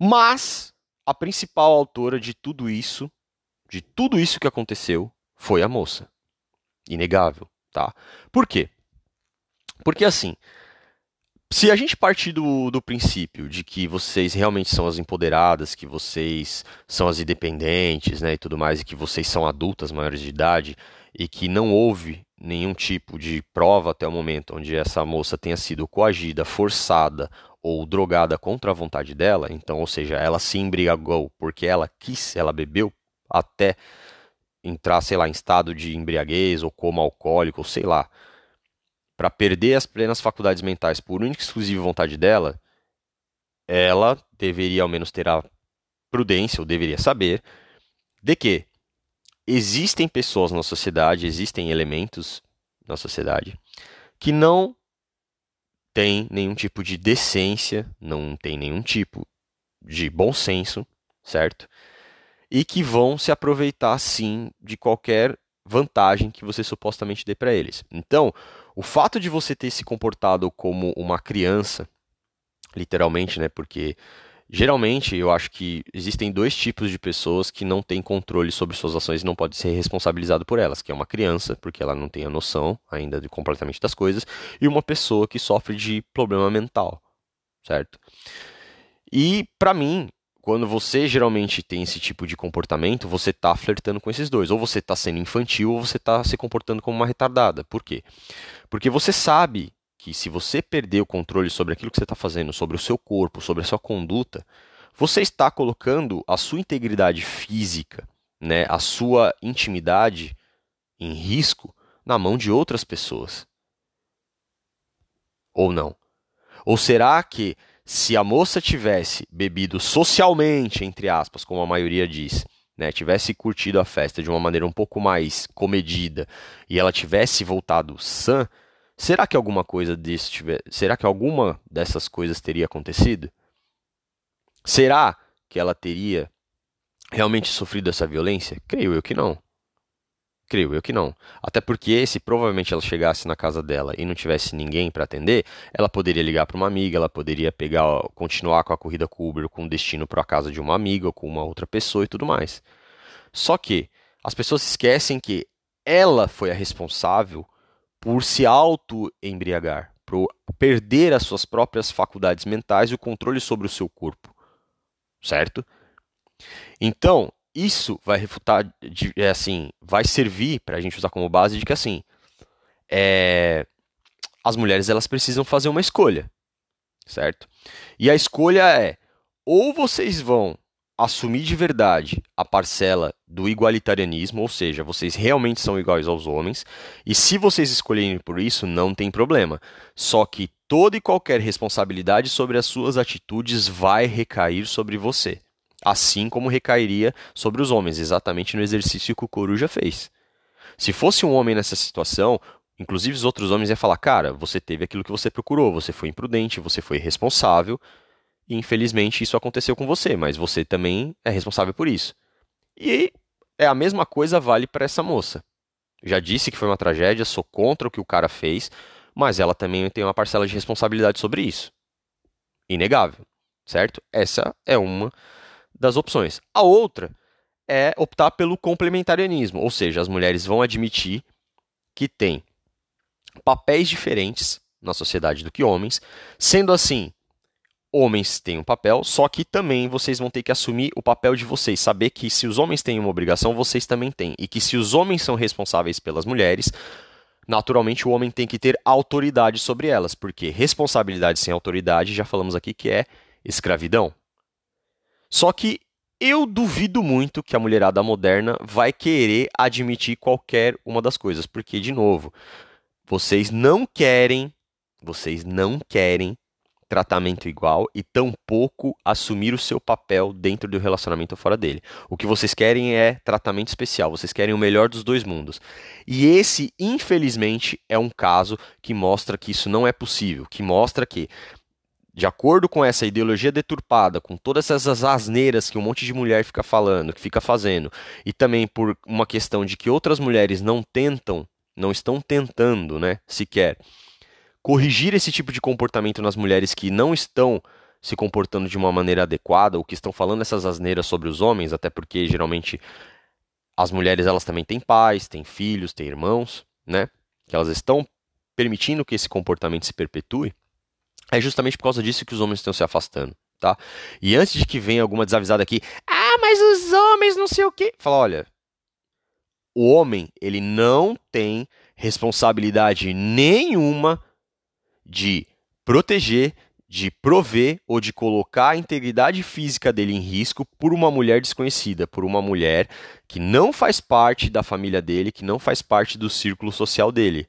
Mas a principal autora de tudo isso, de tudo isso que aconteceu, foi a moça. Inegável, tá? Por quê? Porque assim, se a gente partir do, do princípio de que vocês realmente são as empoderadas, que vocês são as independentes, né, e tudo mais, e que vocês são adultas, maiores de idade, e que não houve nenhum tipo de prova até o momento onde essa moça tenha sido coagida, forçada ou drogada contra a vontade dela, então, ou seja, ela se embriagou porque ela quis, ela bebeu até entrar, sei lá, em estado de embriaguez ou coma alcoólico, ou sei lá, para perder as plenas faculdades mentais por única e exclusiva vontade dela, ela deveria ao menos ter a prudência, ou deveria saber, de que existem pessoas na sociedade, existem elementos na sociedade que não têm nenhum tipo de decência, não tem nenhum tipo de bom senso, certo? E que vão se aproveitar sim de qualquer vantagem que você supostamente dê para eles. Então, o fato de você ter se comportado como uma criança, literalmente, né, porque geralmente eu acho que existem dois tipos de pessoas que não têm controle sobre suas ações e não pode ser responsabilizado por elas, que é uma criança, porque ela não tem a noção ainda de completamente das coisas, e uma pessoa que sofre de problema mental, certo? E para mim, quando você geralmente tem esse tipo de comportamento, você está flertando com esses dois. Ou você está sendo infantil ou você está se comportando como uma retardada. Por quê? Porque você sabe que se você perder o controle sobre aquilo que você está fazendo, sobre o seu corpo, sobre a sua conduta, você está colocando a sua integridade física, né, a sua intimidade em risco na mão de outras pessoas. Ou não? Ou será que se a moça tivesse bebido socialmente, entre aspas, como a maioria diz, né, tivesse curtido a festa de uma maneira um pouco mais comedida e ela tivesse voltado sã, será que alguma coisa disso tiver, será que alguma dessas coisas teria acontecido? Será que ela teria realmente sofrido essa violência? Creio eu que não. Creio eu que não. Até porque, se provavelmente ela chegasse na casa dela e não tivesse ninguém para atender, ela poderia ligar para uma amiga, ela poderia pegar, continuar com a corrida com Uber com destino para a casa de uma amiga ou com uma outra pessoa e tudo mais. Só que as pessoas esquecem que ela foi a responsável por se auto-embriagar, por perder as suas próprias faculdades mentais e o controle sobre o seu corpo. Certo? Então, isso vai refutar, é assim, vai servir para a gente usar como base de que assim, é, as mulheres elas precisam fazer uma escolha, certo? E a escolha é ou vocês vão assumir de verdade a parcela do igualitarianismo, ou seja, vocês realmente são iguais aos homens, e se vocês escolherem por isso, não tem problema. Só que toda e qualquer responsabilidade sobre as suas atitudes vai recair sobre você assim como recairia sobre os homens, exatamente no exercício que o Coruja fez. Se fosse um homem nessa situação, inclusive os outros homens iam falar: cara, você teve aquilo que você procurou, você foi imprudente, você foi irresponsável, e infelizmente isso aconteceu com você, mas você também é responsável por isso. E é a mesma coisa vale para essa moça, Já disse que foi uma tragédia, sou contra o que o cara fez, mas ela também tem uma parcela de responsabilidade sobre isso. Inegável, certo? Essa é uma das opções. A outra é optar pelo complementarianismo, ou seja, as mulheres vão admitir que têm papéis diferentes na sociedade do que homens, sendo assim, homens têm um papel, só que também vocês vão ter que assumir o papel de vocês, saber que se os homens têm uma obrigação, vocês também têm, e que se os homens são responsáveis pelas mulheres, naturalmente o homem tem que ter autoridade sobre elas, porque responsabilidade sem autoridade, já falamos aqui que é escravidão. Só que eu duvido muito que a mulherada moderna vai querer admitir qualquer uma das coisas, porque de novo, vocês não querem, vocês não querem tratamento igual e tampouco assumir o seu papel dentro do relacionamento ou fora dele. O que vocês querem é tratamento especial, vocês querem o melhor dos dois mundos. E esse, infelizmente, é um caso que mostra que isso não é possível, que mostra que de acordo com essa ideologia deturpada, com todas essas asneiras que um monte de mulher fica falando, que fica fazendo, e também por uma questão de que outras mulheres não tentam, não estão tentando, né, sequer corrigir esse tipo de comportamento nas mulheres que não estão se comportando de uma maneira adequada, ou que estão falando essas asneiras sobre os homens, até porque geralmente as mulheres elas também têm pais, têm filhos, têm irmãos, né? Que elas estão permitindo que esse comportamento se perpetue. É justamente por causa disso que os homens estão se afastando, tá? E antes de que venha alguma desavisada aqui, ah, mas os homens não sei o quê. Fala, olha, o homem, ele não tem responsabilidade nenhuma de proteger, de prover ou de colocar a integridade física dele em risco por uma mulher desconhecida, por uma mulher que não faz parte da família dele, que não faz parte do círculo social dele.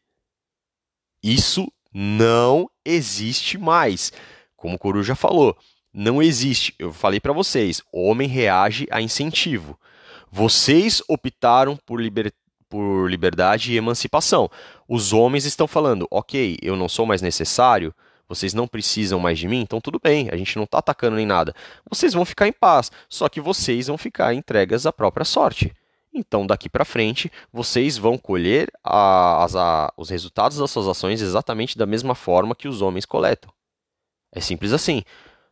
Isso não existe mais. Como o Coruja falou, não existe. Eu falei para vocês, homem reage a incentivo. Vocês optaram por libertar por liberdade e emancipação. Os homens estão falando, ok, eu não sou mais necessário, vocês não precisam mais de mim, então tudo bem, a gente não está atacando nem nada. Vocês vão ficar em paz, só que vocês vão ficar entregas à própria sorte. Então, daqui para frente, vocês vão colher a, a, os resultados das suas ações exatamente da mesma forma que os homens coletam. É simples assim.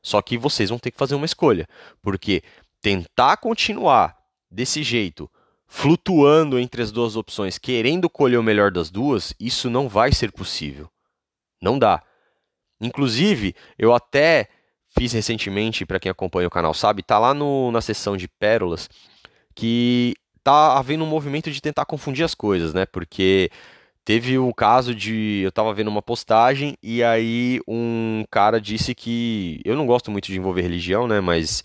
Só que vocês vão ter que fazer uma escolha, porque tentar continuar desse jeito, flutuando entre as duas opções, querendo colher o melhor das duas, isso não vai ser possível. Não dá. Inclusive, eu até fiz recentemente, para quem acompanha o canal sabe, tá lá no, na seção de pérolas, que tá havendo um movimento de tentar confundir as coisas, né? Porque teve o caso de eu tava vendo uma postagem e aí um cara disse que eu não gosto muito de envolver religião, né, mas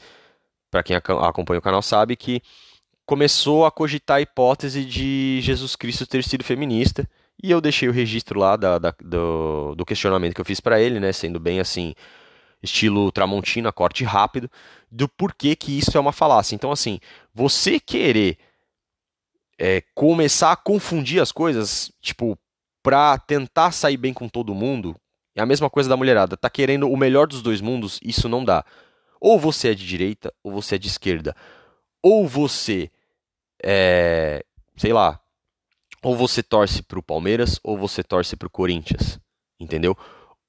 para quem acompanha o canal sabe que começou a cogitar a hipótese de Jesus Cristo ter sido feminista. E eu deixei o registro lá da, da, do, do, questionamento que eu fiz para ele, né? Sendo bem assim, estilo Tramontina, corte rápido, do porquê que isso é uma falácia. Então, assim, você querer é, começar a confundir as coisas, tipo, pra tentar sair bem com todo mundo, é a mesma coisa da mulherada. Tá querendo o melhor dos dois mundos, isso não dá. Ou você é de direita, ou você é de esquerda. Ou você é, sei lá, ou você torce para o Palmeiras ou você torce para o Corinthians, entendeu?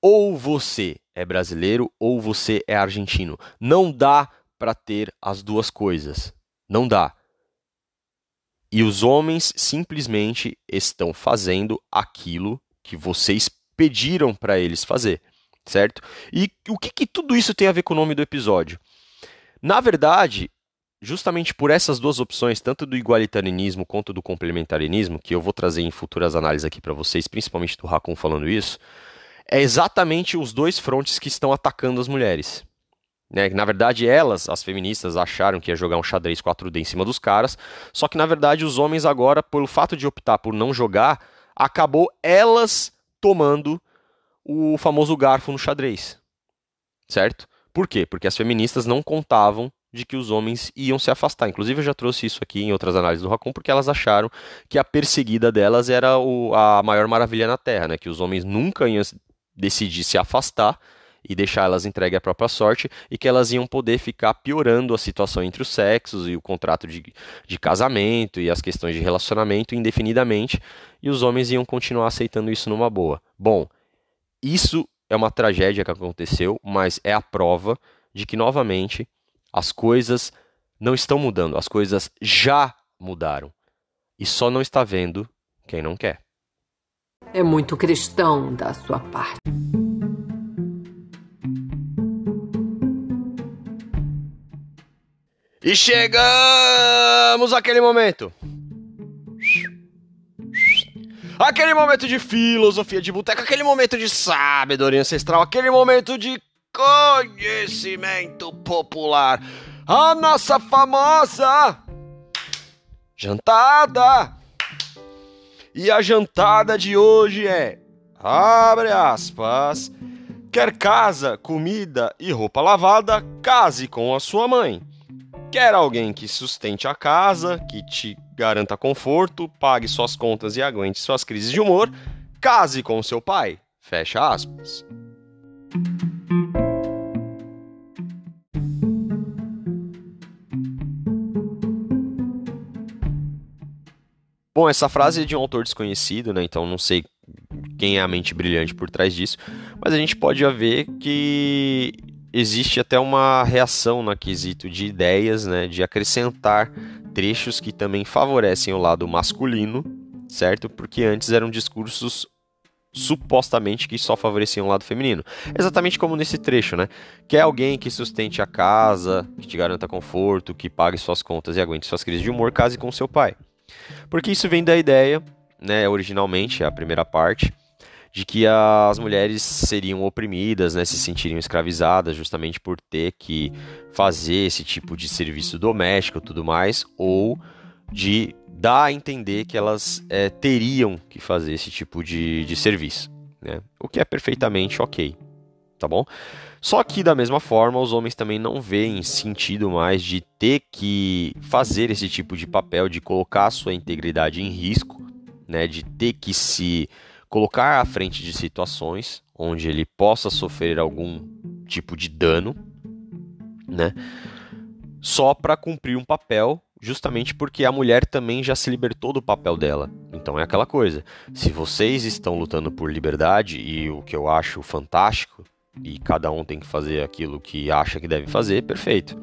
Ou você é brasileiro ou você é argentino. Não dá para ter as duas coisas. Não dá. E os homens simplesmente estão fazendo aquilo que vocês pediram para eles fazer, certo? E o que, que tudo isso tem a ver com o nome do episódio? Na verdade, justamente por essas duas opções, tanto do igualitarianismo quanto do complementarianismo, que eu vou trazer em futuras análises aqui para vocês, principalmente do Racon falando isso, é exatamente os dois frontes que estão atacando as mulheres. Né? Na verdade, elas, as feministas, acharam que ia jogar um xadrez 4D em cima dos caras, só que na verdade os homens agora, pelo fato de optar por não jogar, acabou elas tomando o famoso garfo no xadrez. Certo? Por quê? Porque as feministas não contavam de que os homens iam se afastar. Inclusive, eu já trouxe isso aqui em outras análises do Racon, porque elas acharam que a perseguida delas era o, a maior maravilha na Terra, né? que os homens nunca iam decidir se afastar e deixar elas entregues à própria sorte e que elas iam poder ficar piorando a situação entre os sexos e o contrato de, de casamento e as questões de relacionamento indefinidamente e os homens iam continuar aceitando isso numa boa. Bom, isso é uma tragédia que aconteceu, mas é a prova de que novamente as coisas não estão mudando, as coisas já mudaram. E só não está vendo quem não quer. É muito cristão da sua parte. E chegamos àquele momento. Aquele momento de filosofia de boteco, aquele momento de sabedoria ancestral, aquele momento de conhecimento popular. A nossa famosa jantada. E a jantada de hoje é, abre aspas, quer casa, comida e roupa lavada, case com a sua mãe. Quer alguém que sustente a casa, que te garanta conforto, pague suas contas e aguente suas crises de humor, case com seu pai. Fecha aspas. Bom, essa frase é de um autor desconhecido, né? Então não sei quem é a mente brilhante por trás disso, mas a gente pode ver que existe até uma reação no quesito de ideias, né, de acrescentar trechos que também favorecem o lado masculino, certo? Porque antes eram discursos supostamente que só favoreciam o lado feminino. Exatamente como nesse trecho, né? Quer alguém que sustente a casa, que te garanta conforto, que pague suas contas e aguente suas crises de humor, case com seu pai. Porque isso vem da ideia, né, originalmente, a primeira parte, de que as mulheres seriam oprimidas, né, se sentiriam escravizadas justamente por ter que fazer esse tipo de serviço doméstico e tudo mais, ou de dar a entender que elas é, teriam que fazer esse tipo de, de serviço, né? o que é perfeitamente ok, tá bom? Só que da mesma forma, os homens também não veem sentido mais de ter que fazer esse tipo de papel, de colocar sua integridade em risco, né, de ter que se colocar à frente de situações onde ele possa sofrer algum tipo de dano, né? Só para cumprir um papel, justamente porque a mulher também já se libertou do papel dela. Então é aquela coisa. Se vocês estão lutando por liberdade e o que eu acho fantástico e cada um tem que fazer aquilo que acha que deve fazer, perfeito.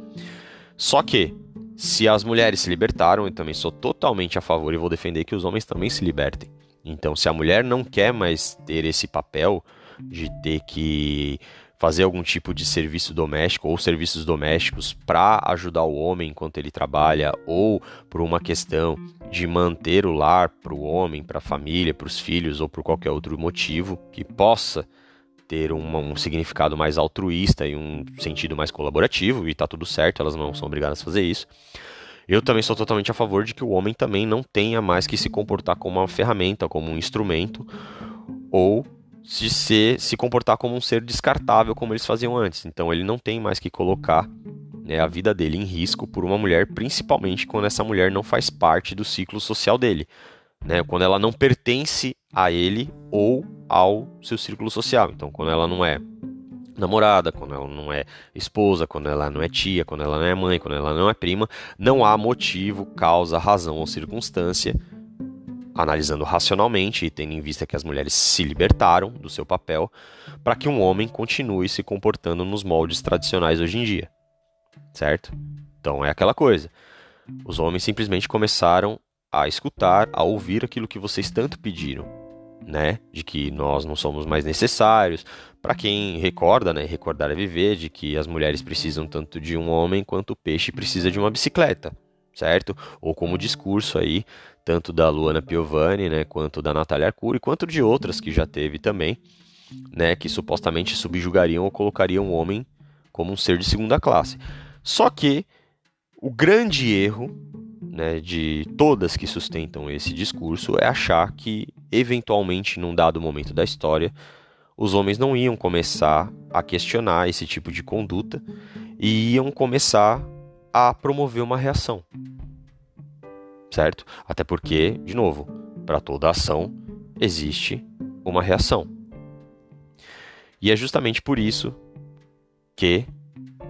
Só que se as mulheres se libertaram, eu também sou totalmente a favor e vou defender que os homens também se libertem. Então, se a mulher não quer mais ter esse papel de ter que fazer algum tipo de serviço doméstico ou serviços domésticos para ajudar o homem enquanto ele trabalha, ou por uma questão de manter o lar para o homem, para a família, para os filhos ou por qualquer outro motivo que possa ter um significado mais altruísta e um sentido mais colaborativo, e está tudo certo, elas não são obrigadas a fazer isso. Eu também sou totalmente a favor de que o homem também não tenha mais que se comportar como uma ferramenta, como um instrumento, ou se, se comportar como um ser descartável, como eles faziam antes. Então ele não tem mais que colocar né, a vida dele em risco por uma mulher, principalmente quando essa mulher não faz parte do ciclo social dele. Né, quando ela não pertence a ele ou ao seu círculo social. Então, quando ela não é namorada, quando ela não é esposa, quando ela não é tia, quando ela não é mãe, quando ela não é prima, não há motivo, causa, razão ou circunstância, analisando racionalmente e tendo em vista que as mulheres se libertaram do seu papel, para que um homem continue se comportando nos moldes tradicionais hoje em dia. Certo? Então é aquela coisa. Os homens simplesmente começaram a escutar, a ouvir aquilo que vocês tanto pediram né, de que nós não somos mais necessários. Para quem recorda, né, recordar é viver, de que as mulheres precisam tanto de um homem quanto o peixe precisa de uma bicicleta, certo? Ou como discurso aí, tanto da Luana Piovani, né, quanto da Natália Arcuri, quanto de outras que já teve também, né, que supostamente subjugariam ou colocariam o homem como um ser de segunda classe. Só que o grande erro né, de todas que sustentam esse discurso é achar que, eventualmente, num dado momento da história, os homens não iam começar a questionar esse tipo de conduta e iam começar a promover uma reação. Certo? Até porque, de novo, para toda ação existe uma reação. E é justamente por isso que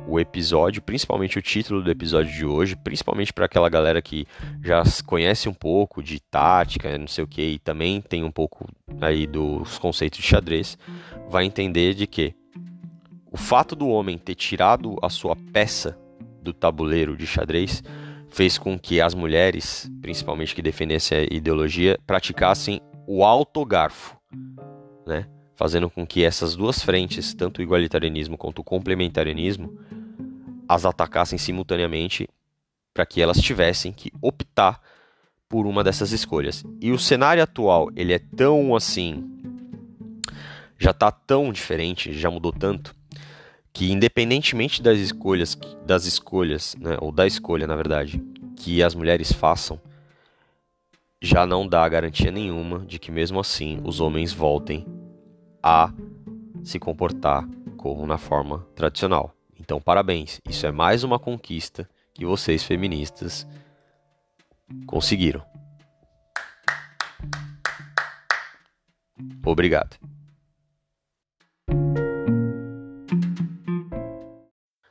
o episódio, principalmente o título do episódio de hoje, principalmente para aquela galera que já conhece um pouco de tática, não sei o que, e também tem um pouco aí dos conceitos de xadrez, vai entender de que o fato do homem ter tirado a sua peça do tabuleiro de xadrez fez com que as mulheres, principalmente que defendessem a ideologia, praticassem o autogarfo, né? fazendo com que essas duas frentes, tanto o igualitarianismo quanto o complementarianismo, as atacassem simultaneamente para que elas tivessem que optar por uma dessas escolhas. E o cenário atual, ele é tão assim, já está tão diferente, já mudou tanto, que independentemente das escolhas, das escolhas, né, ou da escolha, na verdade, que as mulheres façam, já não dá garantia nenhuma de que mesmo assim os homens voltem a se comportar como na forma tradicional. Então, parabéns. Isso é mais uma conquista que vocês feministas conseguiram. Obrigado.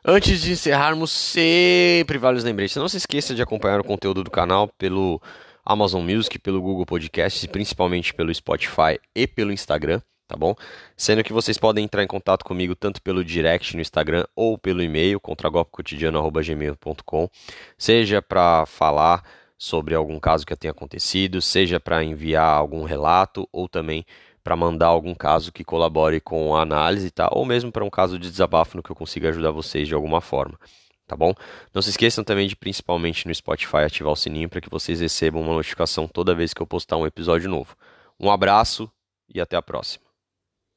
Antes de encerrarmos, sempre vários lembretes. Não se esqueça de acompanhar o conteúdo do canal pelo Amazon Music, pelo Google Podcasts, principalmente pelo Spotify e pelo Instagram tá bom? Sendo que vocês podem entrar em contato comigo tanto pelo direct no Instagram ou pelo e-mail contragolpecotidiano@gmail.com, seja para falar sobre algum caso que tenha acontecido, seja para enviar algum relato ou também para mandar algum caso que colabore com a análise, tá? Ou mesmo para um caso de desabafo no que eu consiga ajudar vocês de alguma forma. Tá bom? Não se esqueçam também de, principalmente no Spotify, ativar o sininho para que vocês recebam uma notificação toda vez que eu postar um episódio novo. Um abraço e até a próxima.